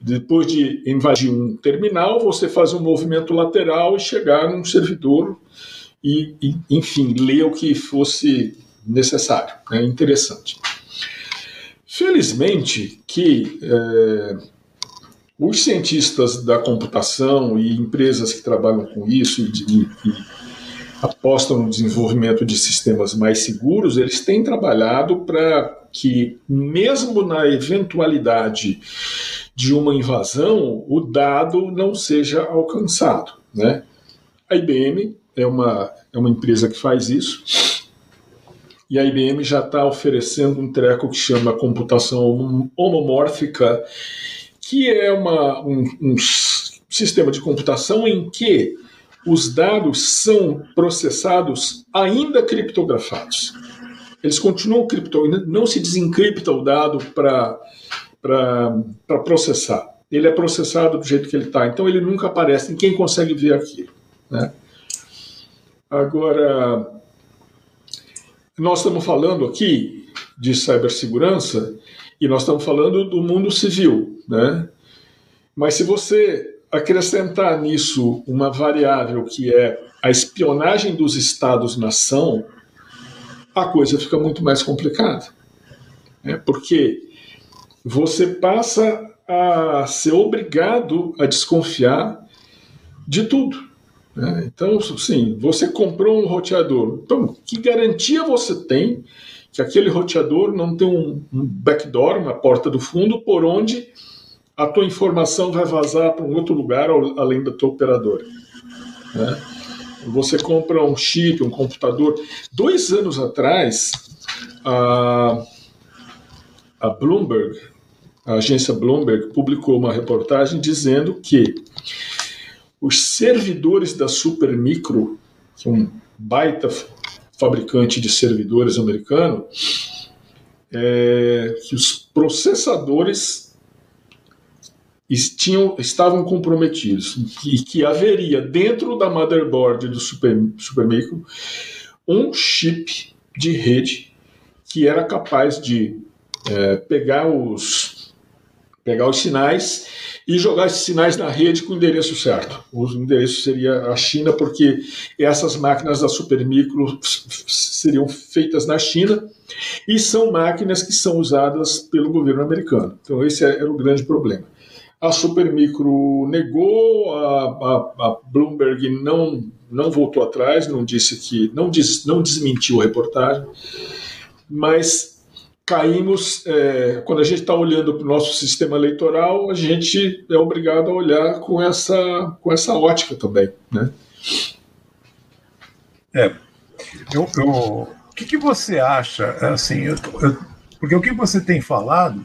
[SPEAKER 4] depois de invadir um terminal, você fazer um movimento lateral e chegar num servidor e, e enfim, ler o que fosse necessário. É interessante. Felizmente que é, os cientistas da computação e empresas que trabalham com isso e, e, apostam no desenvolvimento de sistemas mais seguros, eles têm trabalhado para que, mesmo na eventualidade de uma invasão, o dado não seja alcançado. Né? A IBM é uma, é uma empresa que faz isso. E a IBM já está oferecendo um treco que chama computação homomórfica, que é uma, um, um sistema de computação em que os dados são processados ainda criptografados. Eles continuam criptografados, não se desencripta o dado para processar. Ele é processado do jeito que ele está, então ele nunca aparece, ninguém consegue ver aquilo. Né? Agora, nós estamos falando aqui de cibersegurança e nós estamos falando do mundo civil, né? Mas se você acrescentar nisso uma variável que é a espionagem dos estados-nação, a coisa fica muito mais complicada. Né? Porque você passa a ser obrigado a desconfiar de tudo. Né? Então, sim, você comprou um roteador. Então, que garantia você tem que aquele roteador não tem um, backdoor, uma porta do fundo, por onde a tua informação vai vazar para um outro lugar além da tua operadora? Né? Você compra um chip, um computador. Dois anos atrás, a, a Bloomberg, a agência Bloomberg, publicou uma reportagem dizendo que os servidores da Supermicro, que é um baita fabricante de servidores americano, é, que os processadores tinham, estavam comprometidos e que haveria dentro da motherboard do Super, Supermicro um chip de rede que era capaz de é, pegar os pegar os sinais e jogar esses sinais na rede com o endereço certo. O endereço seria a China, porque essas máquinas da Supermicro seriam feitas na China e são máquinas que são usadas pelo governo americano. Então, esse era o grande problema. A Supermicro negou, a, a, a Bloomberg não, não voltou atrás, não disse que. não, diz, não desmentiu a reportagem, mas caímos, é, quando a gente está olhando para o nosso sistema eleitoral, a gente é obrigado a olhar com essa, com essa ótica também. Né?
[SPEAKER 3] É, eu, eu, o que, que você acha, assim, eu, eu, porque o que você tem falado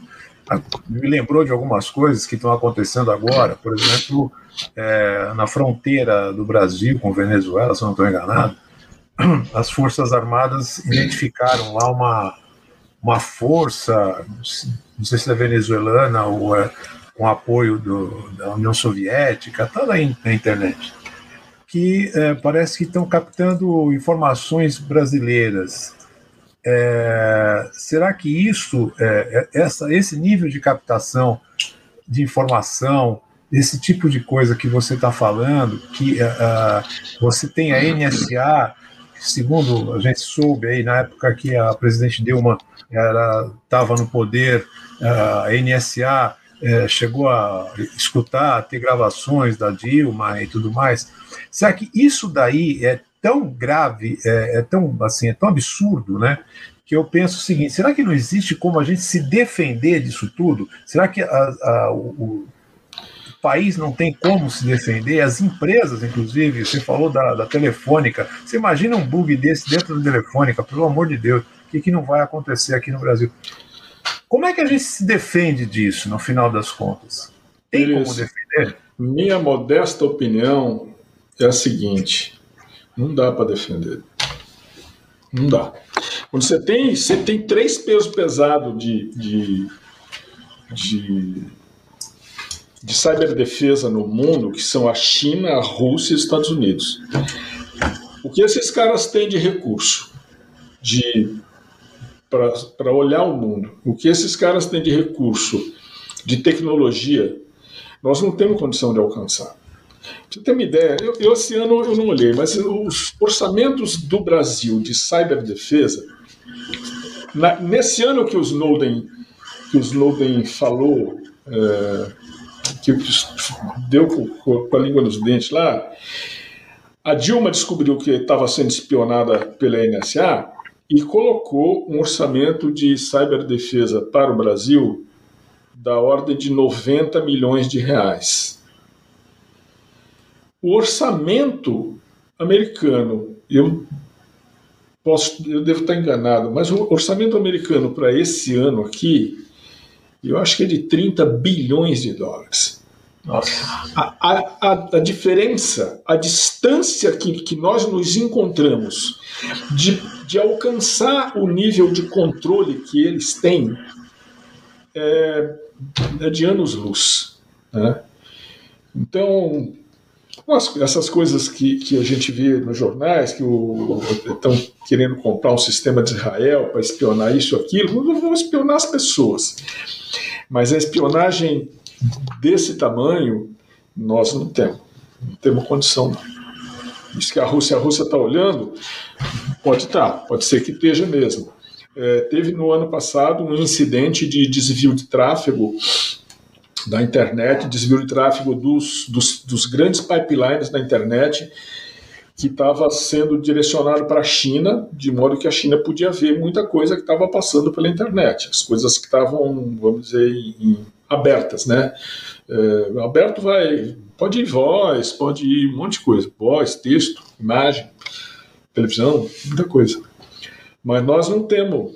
[SPEAKER 3] me lembrou de algumas coisas que estão acontecendo agora, por exemplo, é, na fronteira do Brasil com Venezuela, se não estou enganado, as Forças Armadas identificaram lá uma, uma força, não sei se é venezuelana ou é com apoio do, da União Soviética, está lá na internet, que é, parece que estão captando informações brasileiras. É, será que isso, é, é essa, esse nível de captação de informação, esse tipo de coisa que você está falando, que é, você tem a NSA, segundo a gente soube aí na época que a presidente Dilma estava no poder, a NSA é, chegou a escutar, ter gravações da Dilma e tudo mais. Será que isso daí é tão grave, é, é, tão assim, é tão absurdo, né? Que eu penso o seguinte: será que não existe como a gente se defender disso tudo? Será que a, a, o país não tem como se defender? As empresas, inclusive, você falou da, da telefônica. Você imagina um bug desse dentro da telefônica, pelo amor de Deus o que, que não vai acontecer aqui no Brasil. Como é que a gente se defende disso, no final das contas? Tem como defender?
[SPEAKER 4] Minha modesta opinião é a seguinte: não dá para defender. Não dá. Quando você tem, você tem três pesos pesados de, de, de, de ciberdefesa no mundo, que são a China, a Rússia e os Estados Unidos. O que esses caras têm de recurso? De para olhar o mundo. O que esses caras têm de recurso, de tecnologia, nós não temos condição de alcançar. Pra você ter uma ideia, eu, eu, esse ano eu não olhei, mas os orçamentos do Brasil de ciberdefesa, nesse ano que o Snowden, que o Snowden falou, é, que deu com, a língua nos dentes lá, a Dilma descobriu que estava sendo espionada pela NSA, e colocou um orçamento de ciberdefesa para o Brasil da ordem de 90 milhões de reais. O orçamento americano, eu posso, eu devo estar enganado, mas o orçamento americano para esse ano aqui, eu acho que é de 30 bilhões de dólares. Nossa. A, a, a, diferença, a distância que, que nós nos encontramos de de alcançar o nível de controle que eles têm é, é de anos-luz. Né? Então, essas coisas que, que a gente vê nos jornais, que estão querendo comprar um sistema de Israel para espionar isso aquilo, não vão espionar as pessoas. Mas a espionagem desse tamanho, nós não temos. Não temos condição. Diz que a Rússia, a Rússia está olhando, pode estar, tá, pode ser que esteja mesmo. É, teve no ano passado um incidente de desvio de tráfego da internet, desvio de tráfego dos, dos, dos grandes pipelines da internet, que estava sendo direcionado para a China, de modo que a China podia ver muita coisa que estava passando pela internet, as coisas que estavam, vamos dizer, em, abertas, né? É, aberto vai, pode ir voz, pode ir um monte de coisa, voz, texto, imagem, televisão, muita coisa. Mas nós não temos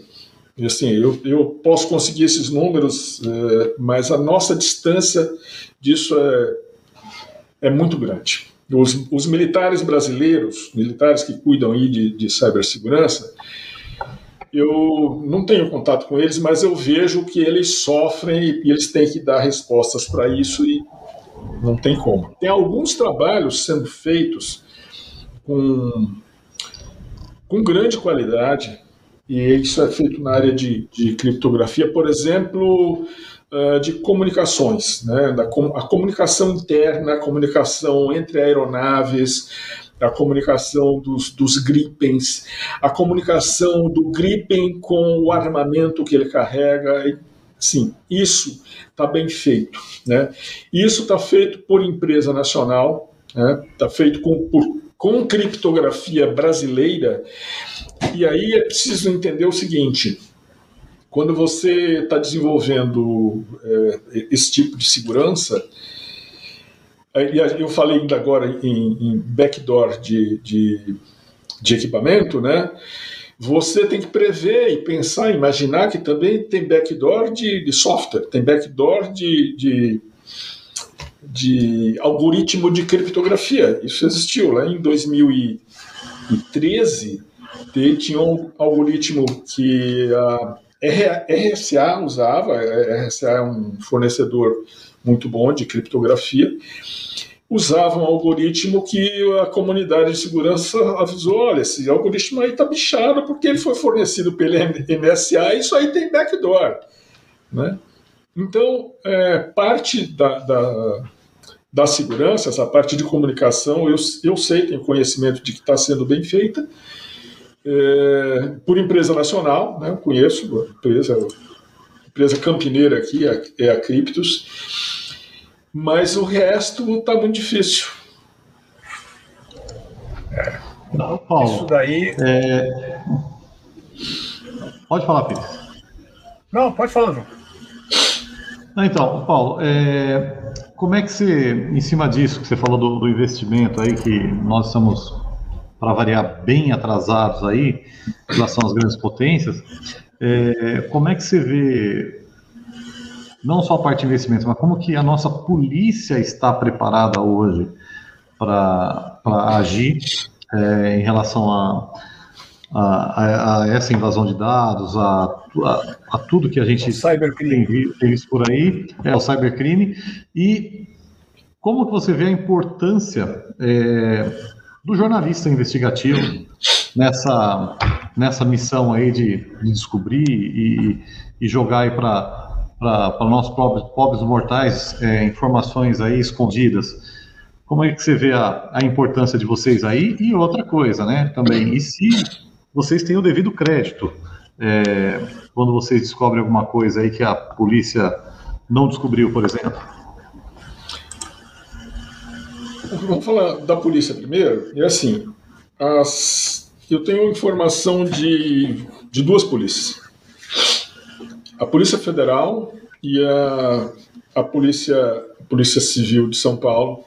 [SPEAKER 4] assim, eu, eu posso conseguir esses números, é, mas a nossa distância disso é, é muito grande. Os, os militares brasileiros, militares que cuidam aí de, de cibersegurança, eu não tenho contato com eles, mas eu vejo que eles sofrem e eles têm que dar respostas para isso e não tem como. Tem alguns trabalhos sendo feitos com, com grande qualidade, e isso é feito na área de, de criptografia, por exemplo, uh, de comunicações, né? da, a comunicação interna, a comunicação entre aeronaves, a comunicação dos, dos gripens, a comunicação do gripen com o armamento que ele carrega. Sim, isso está bem feito. Né? Isso está feito por empresa nacional, está né? Tá feito com, por, com criptografia brasileira e aí é preciso entender o seguinte: quando você está desenvolvendo é, esse tipo de segurança, eu falei ainda agora em, em backdoor de, de, de, equipamento, né? Você tem que prever e pensar, imaginar que também tem backdoor de, de software, tem backdoor de, de, de algoritmo de criptografia. Isso existiu lá em 2013 tinha um algoritmo que a RSA usava, a RSA é um fornecedor muito bom de criptografia, usava um algoritmo que a comunidade de segurança avisou, olha, esse algoritmo aí está bichado porque ele foi fornecido pela NSA e isso aí tem backdoor. Né? Então, é, parte da, da, da, segurança, essa parte de comunicação, eu, eu sei, tenho conhecimento de que está sendo bem feita, é, por empresa nacional, né, eu conheço a empresa, a empresa campineira aqui é, é a Criptos, mas o resto está muito difícil.
[SPEAKER 2] É. Não, Paulo, Isso daí. É... Pode falar, Pires.
[SPEAKER 3] Não, pode falar, João.
[SPEAKER 2] Então, Paulo, é... como é que você, em cima disso que você falou do, do investimento aí, que nós estamos para variar, bem atrasados aí, em relação às grandes potências. É, como é que você vê, não só a parte de investimento, mas como que a nossa polícia está preparada hoje para agir é, em relação a, a, a, essa invasão de dados, a, a, a tudo que a gente tem, tem visto por aí, é o cybercrime, e como que você vê a importância é, do jornalista investigativo nessa, nessa missão aí de, de descobrir e, e jogar aí para nós pobres, pobres mortais é, informações aí escondidas. Como é que você vê a, a importância de vocês aí? E outra coisa, né, também, e se vocês têm o devido crédito é, quando vocês descobrem alguma coisa aí que a polícia não descobriu, por exemplo?
[SPEAKER 4] vamos falar da polícia primeiro. É assim, as, eu tenho informação de, de duas polícias. A Polícia Federal e a, a, polícia, a Polícia Civil de São Paulo.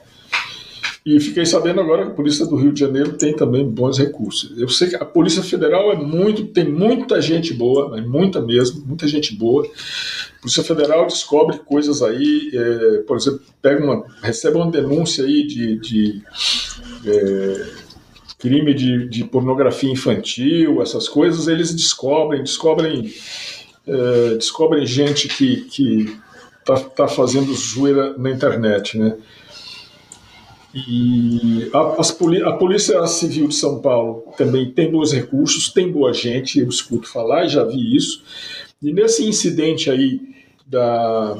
[SPEAKER 4] E fiquei sabendo agora que a Polícia do Rio de Janeiro tem também bons recursos. Eu sei que a Polícia Federal é muito, tem muita gente boa, é muita mesmo, muita gente boa. A Polícia Federal descobre coisas aí, é, por exemplo, pega uma, recebe uma denúncia aí de, de é, crime de, de, pornografia infantil, essas coisas, eles descobrem, descobrem, é, descobrem gente que, que tá, tá fazendo zoeira na internet, né? E a, a, Polícia Civil de São Paulo também tem bons recursos, tem boa gente, eu escuto falar já vi isso. E nesse incidente aí da,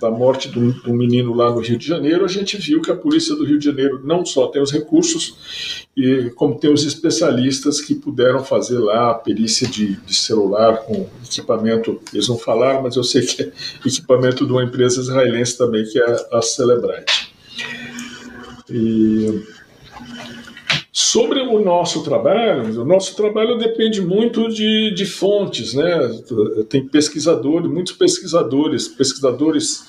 [SPEAKER 4] da morte do, do, menino lá no Rio de Janeiro, a gente viu que a polícia do Rio de Janeiro não só tem os recursos, e como tem os especialistas que puderam fazer lá a perícia de, de celular com equipamento, eles não falaram, mas eu sei que é equipamento de uma empresa israelense também, que é a Celebrite. E Sobre o nosso trabalho, o nosso trabalho depende muito de, de fontes, né? Tem pesquisadores, muitos pesquisadores, pesquisadores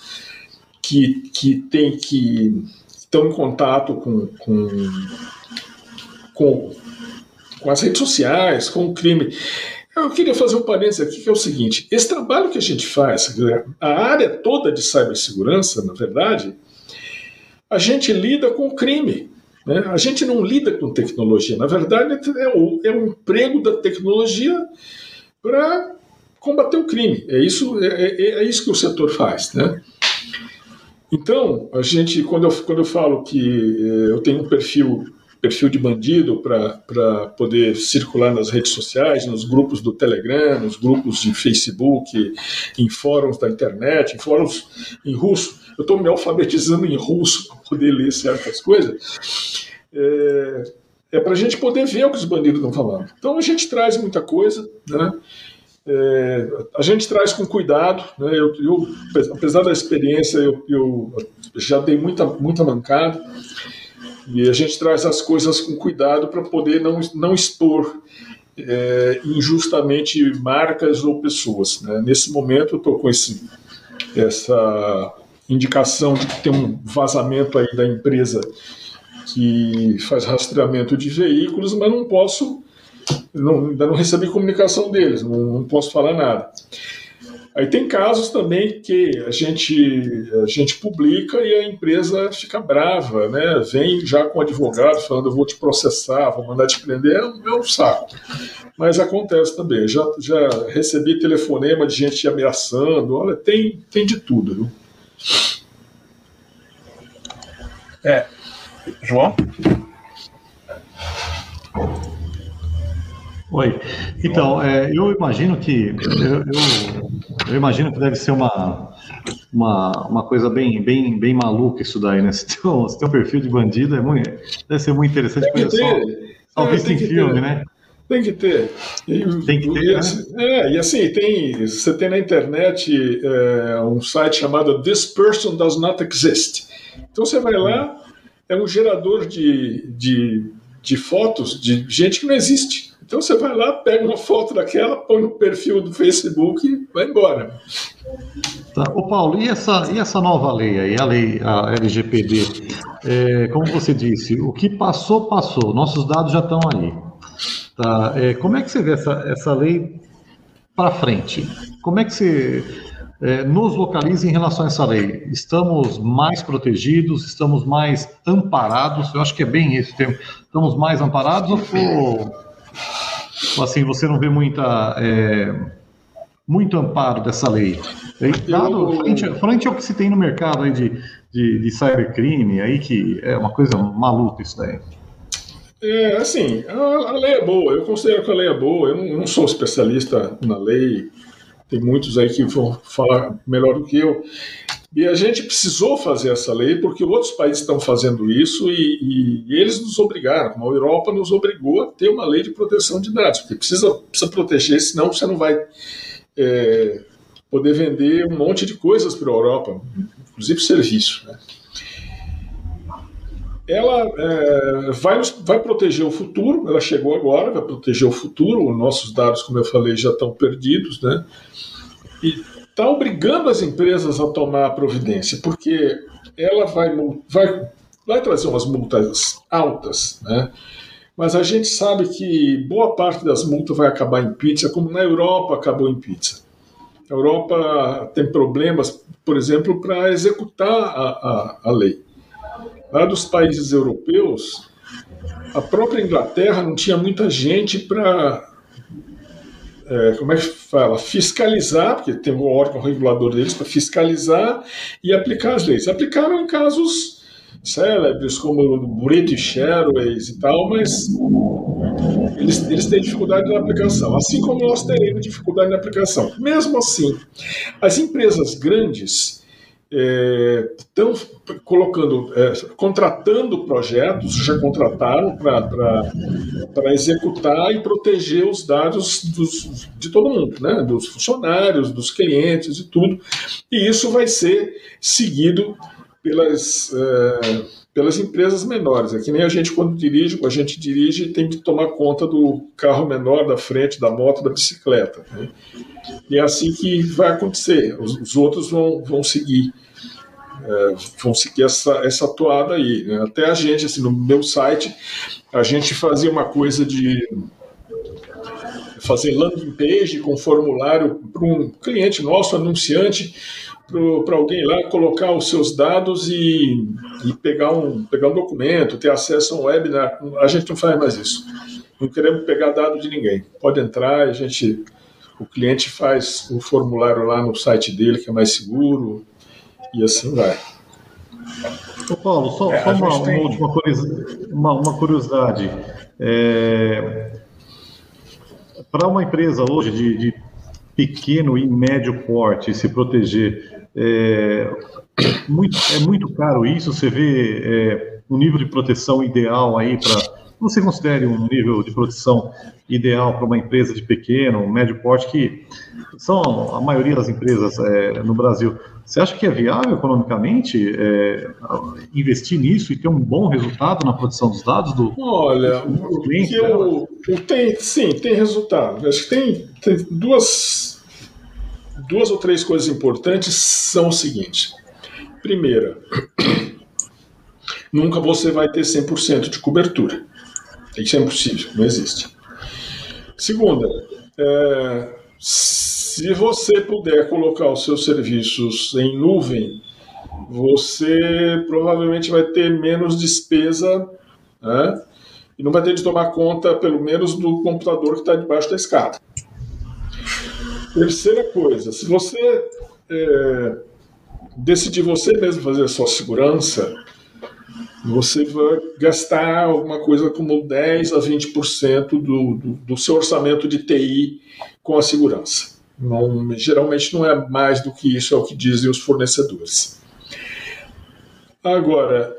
[SPEAKER 4] que, que, tem, que estão em contato com, com, com, com as redes sociais, com o crime. Eu queria fazer um parênteses aqui, que é o seguinte: esse trabalho que a gente faz, a área toda de cibersegurança, na verdade, a gente lida com o crime. Né? A gente não lida com tecnologia. Na verdade, é o, é o emprego da tecnologia para combater o crime. É isso, é, é, é, isso que o setor faz. Né? Então, a gente, quando eu, quando eu falo que eh, eu tenho um perfil perfil de bandido para poder circular nas redes sociais, nos grupos do Telegram, nos grupos de Facebook, em fóruns da internet, em fóruns em russo. Eu estou me alfabetizando em russo para poder ler certas coisas. É, é para a gente poder ver o que os bandidos estão falando. Então a gente traz muita coisa, né? É, a gente traz com cuidado. Né? Eu, eu, apesar da experiência, eu, eu, já dei muita, muita mancada. E a gente traz as coisas com cuidado para poder não, não expor é, injustamente marcas ou pessoas. Né? Nesse momento, eu estou com esse, essa indicação de que tem um vazamento aí da empresa que faz rastreamento de veículos, mas não posso, não, ainda não recebi comunicação deles, não, não posso falar nada. Aí tem casos também que a gente, a gente publica e a empresa fica brava, né? Vem já com o advogado falando, eu vou te processar, vou mandar te prender, é um, é um saco. Mas acontece também. Já, já recebi telefonema de gente ameaçando, olha, tem, tem de tudo, viu?
[SPEAKER 3] É. João?
[SPEAKER 2] Oi. Então, é, eu imagino que eu, eu, eu, imagino que deve ser uma, uma, uma coisa bem, bem, bem maluca isso daí, né? Se se teu perfil de bandido é muito, deve ser muito interessante,
[SPEAKER 4] tem só,
[SPEAKER 2] só visto em filme, ter. né?
[SPEAKER 4] Tem que ter.
[SPEAKER 2] E, tem que ter. E,
[SPEAKER 4] né? assim, é, e assim, tem, você tem na internet é, um site chamado This Person Does Not Exist. Então você vai lá, é um gerador de, de, de fotos de gente que não existe. Então você vai lá, pega uma foto daquela, põe no perfil do Facebook e vai embora.
[SPEAKER 2] Tá. Ô Paulo, e essa, e essa nova lei aí, a lei a LGPD? É, como você disse, o que passou, passou. Nossos dados já estão aí. Tá? É, como é que você vê essa, essa lei para frente? Como é que você é, nos localiza em relação a essa lei? Estamos mais protegidos? Estamos mais amparados? Eu acho que é bem esse o termo. Estamos mais amparados ou assim, você não vê muita, é, muito amparo dessa lei. Dado, frente, frente ao que se tem no mercado aí de, de, de cybercrime, aí que é uma coisa maluca isso daí.
[SPEAKER 4] É, assim, a, a, lei é boa, eu considero que a lei é boa, eu não, eu não sou especialista na lei, tem muitos aí que vão falar melhor do que eu, e a gente precisou fazer essa lei porque outros países estão fazendo isso e, e, eles nos obrigaram, a Europa nos obrigou a ter uma lei de proteção de dados, porque precisa, precisa proteger, senão você não vai é, poder vender um monte de coisas para a Europa, inclusive serviço. Né? Ela é, vai, vai proteger o futuro, ela chegou agora, vai proteger o futuro, os nossos dados, como eu falei, já estão perdidos, né? E está obrigando as empresas a tomar a providência, porque ela vai, vai, vai trazer umas multas altas, né? mas a gente sabe que boa parte das multas vai acabar em pizza, como na Europa acabou em pizza. A Europa tem problemas, por exemplo, para executar a, a, a lei. Lá dos países europeus, a própria Inglaterra não tinha muita gente para é, como é que fala? Fiscalizar, porque tem um órgão regulador deles para fiscalizar e aplicar as leis. Aplicaram em casos célebres como British Airways e tal, mas eles, eles têm dificuldade na aplicação, assim como nós teremos dificuldade na aplicação. Mesmo assim, as empresas grandes estão é, colocando, é, contratando projetos, já contrataram para executar e proteger os dados dos, de todo mundo, né? dos funcionários, dos clientes e tudo. E isso vai ser seguido pelas, é, pelas empresas menores. É que nem a gente, quando dirige, a gente dirige tem que tomar conta do carro menor da frente, da moto, da bicicleta. Né? E é assim que vai acontecer. Os, os outros vão, vão seguir. É, vão seguir essa, essa toada aí. Né? Até a gente, assim, no meu site, a gente fazia uma coisa de fazer landing page com formulário para um cliente nosso, anunciante, para alguém lá colocar os seus dados e, e, pegar, um, pegar um documento, ter acesso a um webinar. A gente não faz mais isso. Não queremos pegar dado de ninguém. Pode entrar, a gente, o cliente faz o formulário lá no site dele, que é mais seguro, e assim vai.
[SPEAKER 2] Ô Paulo, só, é, só uma, tem... uma, última curiosidade. Uma, uma curiosidade. É, Para uma empresa hoje de, de pequeno e médio porte se proteger é muito, é muito caro isso. Você vê é, um nível de proteção ideal aí para. Você considere um nível de proteção ideal para uma empresa de pequeno, médio porte, que são a maioria das empresas é, no Brasil. Você acha que é viável economicamente é, investir nisso e ter um bom resultado na proteção dos dados do
[SPEAKER 4] Olha, do cliente, eu, eu tem, sim, tem resultado. Acho que tem, tem duas duas ou três coisas importantes são o seguinte. Primeira, nunca você vai ter 100% de cobertura. Isso é impossível, não existe. Segunda, é, se você puder colocar os seus serviços em nuvem, você provavelmente vai ter menos despesa né, e não vai ter de tomar conta, pelo menos, do computador que está debaixo da escada. Terceira coisa, se você é, decidir você mesmo fazer a sua segurança, você vai gastar alguma coisa como 10 a 20% do, do, do seu orçamento de TI com a segurança. Não, geralmente não é mais do que isso, é o que dizem os fornecedores. Agora,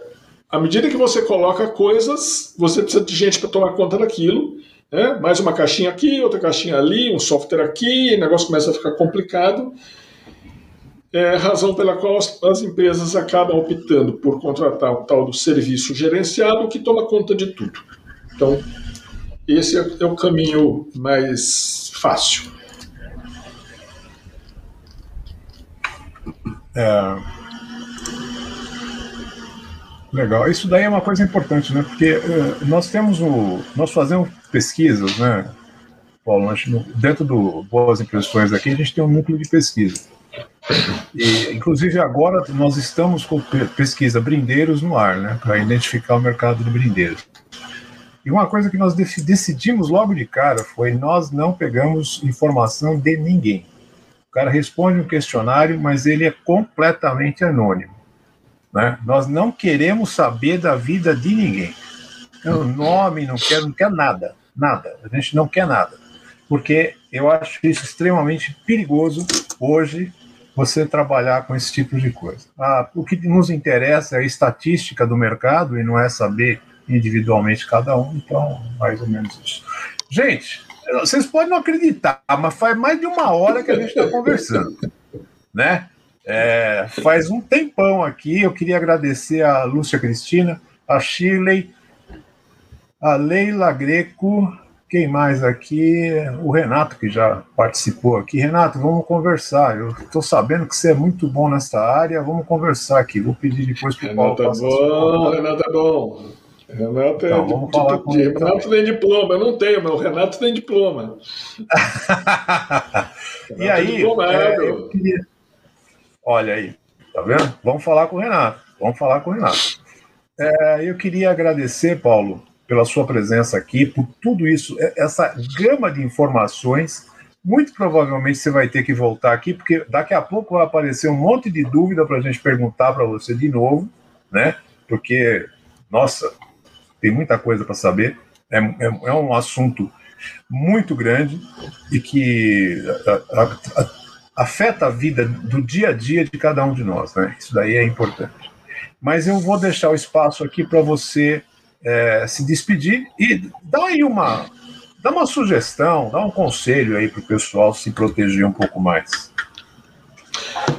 [SPEAKER 4] à medida que você coloca coisas, você precisa de gente para tomar conta daquilo, né? Mais uma caixinha aqui, outra caixinha ali, um software aqui, o negócio começa a ficar complicado. É razão pela qual as, as empresas acabam optando por contratar o tal do serviço gerenciado que toma conta de tudo. Então, esse é, é o caminho mais fácil.
[SPEAKER 3] É, Legal. Isso daí é uma coisa importante, né? Porque uh, nós temos o. Nós fazemos pesquisas, né, Paulo? Dentro do Boas Impressões aqui, a gente tem um núcleo de pesquisa. E, inclusive, agora nós estamos com pesquisa brindeiros no ar, né? Para identificar o mercado de brindeiros. E uma coisa que nós decidimos logo de cara foi nós não pegamos informação de ninguém. O cara responde um questionário, mas ele é completamente anônimo. Né? Nós não queremos saber da vida de ninguém. O nome, não quer, não quer nada, nada. A gente não quer nada. Porque eu acho isso extremamente perigoso hoje você trabalhar com esse tipo de coisa. Ah, o que nos interessa é a estatística do mercado e não é saber individualmente cada um, então, mais ou menos isso. Gente, vocês podem não acreditar, mas faz mais de uma hora que a gente está conversando, né? É, faz um tempão aqui, eu queria agradecer a Lúcia Cristina, a Shirley, a Leila Greco, quem mais aqui? O Renato, que já participou aqui. Renato, vamos conversar. Eu estou sabendo que você é muito bom nessa área, vamos conversar aqui. Vou pedir depois para o
[SPEAKER 4] Paulo. Renato é bom, Renato é bom. Renato, é então, vamos de, falar de, de, Renato tem diploma, eu não tenho, mas o Renato tem diploma.
[SPEAKER 3] e aí, é, eu queria Olha aí, tá vendo? Vamos falar com o Renato. Vamos falar com o Renato. É, eu queria agradecer, Paulo, pela sua presença aqui, por tudo isso, é, essa gama de informações. Muito provavelmente você vai ter que voltar aqui, porque daqui a pouco vai aparecer um monte de dúvida para a gente perguntar para você de novo, né? porque, nossa, tem muita coisa para saber. É, é, é, um assunto muito grande e que a, a, a, afeta a vida do dia a dia de cada um de nós. Né? Isso daí é importante. Mas eu vou deixar o espaço aqui para você é, se despedir e dar aí uma, dá uma sugestão, dá um conselho aí para o pessoal se proteger um pouco mais.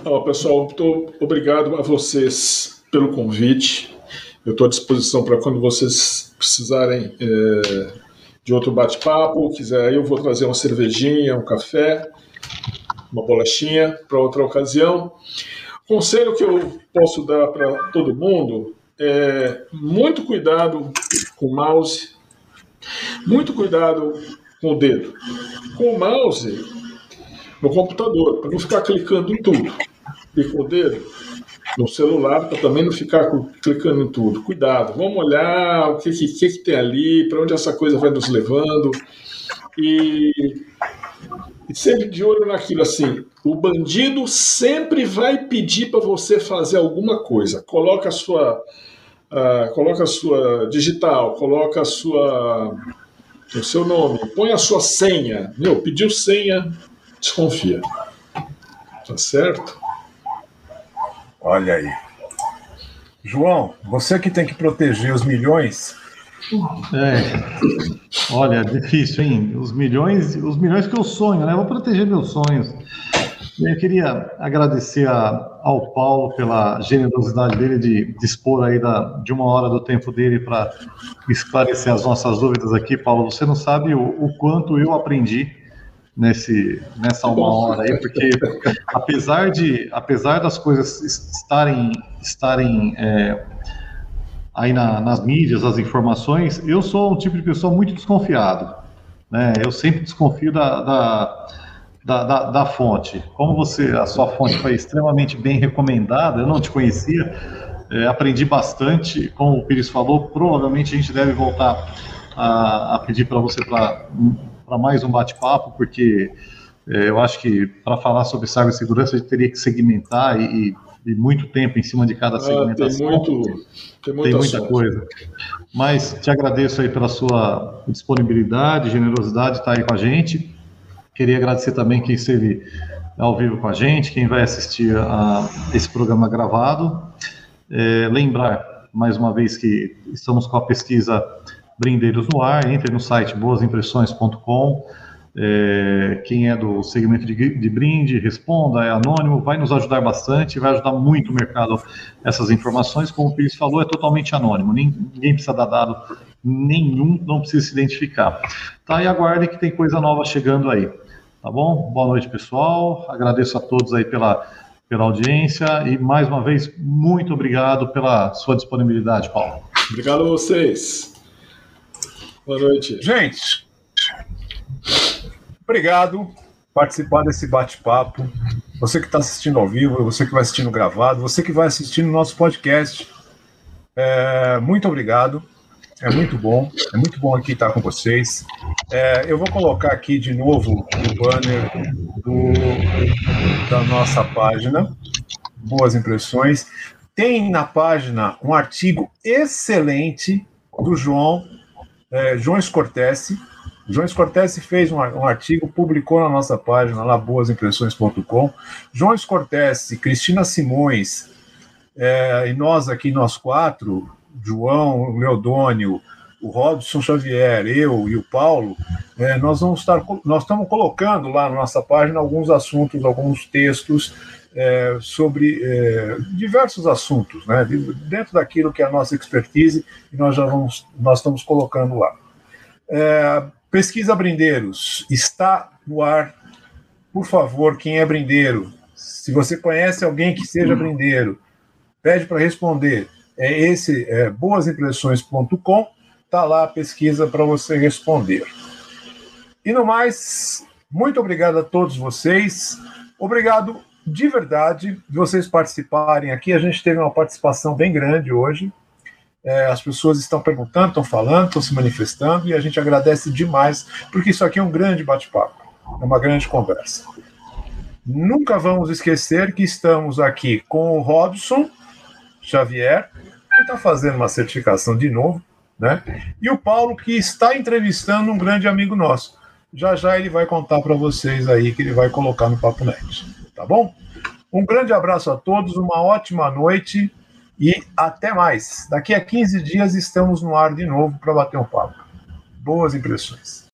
[SPEAKER 4] Oh, pessoal, muito obrigado a vocês pelo convite. Eu estou à disposição para quando vocês precisarem é, de outro bate-papo, quiser, eu vou trazer uma cervejinha, um café, uma bolachinha para outra ocasião. Conselho que eu posso dar para todo mundo é muito cuidado com o mouse, muito cuidado com o dedo. Com o mouse no computador, para não ficar clicando em tudo. E com o dedo no celular, para também não ficar clicando em tudo. Cuidado, vamos olhar o que, que, que tem ali, para onde essa coisa vai nos levando. E, e sempre de olho naquilo assim. O bandido sempre vai pedir para você fazer alguma coisa. Coloca a sua uh, coloca a sua digital, coloca a sua o seu nome, põe a sua senha. Meu, pediu senha, desconfia. Tá certo?
[SPEAKER 3] Olha aí. João, você que tem que proteger os milhões.
[SPEAKER 2] É. Olha, difícil, hein? Os milhões, os milhões que eu sonho, né? Eu vou proteger meus sonhos. Eu queria agradecer a, ao Paulo pela generosidade dele de dispor aí da, de uma hora do tempo dele para esclarecer as nossas dúvidas aqui. Paulo, você não sabe o, o quanto eu aprendi nesse, nessa uma hora aí, porque apesar, de, apesar das coisas estarem, estarem é, aí na, nas mídias, as informações, eu sou um tipo de pessoa muito desconfiado. Né? Eu sempre desconfio da, da da, da, da, fonte. Como você, a sua fonte foi extremamente bem recomendada, eu não te conhecia, é, aprendi bastante. Como o Pires falou, provavelmente a gente deve voltar a, a pedir para você para mais um bate-papo, porque é, eu acho que para falar sobre cibersegurança a gente teria que segmentar e, e, muito tempo em cima de cada segmentação.
[SPEAKER 4] Ah, tem, muito, tem, tem muita
[SPEAKER 2] coisa. Mas te agradeço aí pela sua disponibilidade, generosidade de estar aí com a gente. Queria agradecer também quem esteve ao vivo com a gente, quem vai assistir a esse programa gravado. É, lembrar, mais uma vez, que estamos com a pesquisa Brindeiros no Ar, entre no site boasimpressões.com. É, quem é do segmento de, de, brinde, responda, é anônimo, vai nos ajudar bastante, vai ajudar muito o mercado essas informações. Como o Pires falou, é totalmente anônimo, ninguém precisa dar dado nenhum, não precisa se identificar. Tá, e aguarde que tem coisa nova chegando aí. Tá bom? Boa noite, pessoal. Agradeço a todos aí pela, pela audiência e, mais uma vez, muito obrigado pela sua disponibilidade, Paulo.
[SPEAKER 4] Obrigado a vocês. Boa noite.
[SPEAKER 3] Gente, obrigado por participar desse bate-papo. Você que está assistindo ao vivo, você que vai assistindo gravado, você que vai assistir no nosso podcast, é, muito obrigado. É muito bom, é muito bom aqui estar com vocês. É, eu vou colocar aqui de novo o banner do, da nossa página, Boas Impressões. Tem na página um artigo excelente do João, é, João Scortese. João fez um, um, artigo, publicou na nossa página lá, boasimpressões.com. João Scortese, Cristina Simões é, e nós aqui, nós quatro, João, Leodônio, o Robson Xavier, eu e o Paulo, é, nós vamos estar, nós estamos colocando lá na nossa página alguns assuntos, alguns textos é, sobre é, diversos assuntos, né, dentro daquilo que é a nossa expertise, e nós já vamos, nós estamos colocando lá. É, pesquisa Brindeiros está no ar. Por favor, quem é brindeiro, se você conhece alguém que seja brindeiro, pede para responder é esse é, boasimpressões.com, está lá a pesquisa para você responder. E no mais, muito obrigado a todos vocês. Obrigado de verdade de vocês participarem aqui. A gente teve uma participação bem grande hoje. É, as pessoas estão perguntando, estão falando, estão se manifestando e a gente agradece demais, porque isso aqui é um grande bate-papo, é uma grande conversa. Nunca vamos esquecer que estamos aqui com o Robson Xavier, que está fazendo uma certificação de novo, né? E o Paulo, que está entrevistando um grande amigo nosso. Já já ele vai contar para vocês aí que ele vai colocar no Papo Net. Tá bom? Um grande abraço a todos, uma ótima noite e até mais. Daqui a 15 dias estamos no ar de novo para bater um papo. Boas impressões.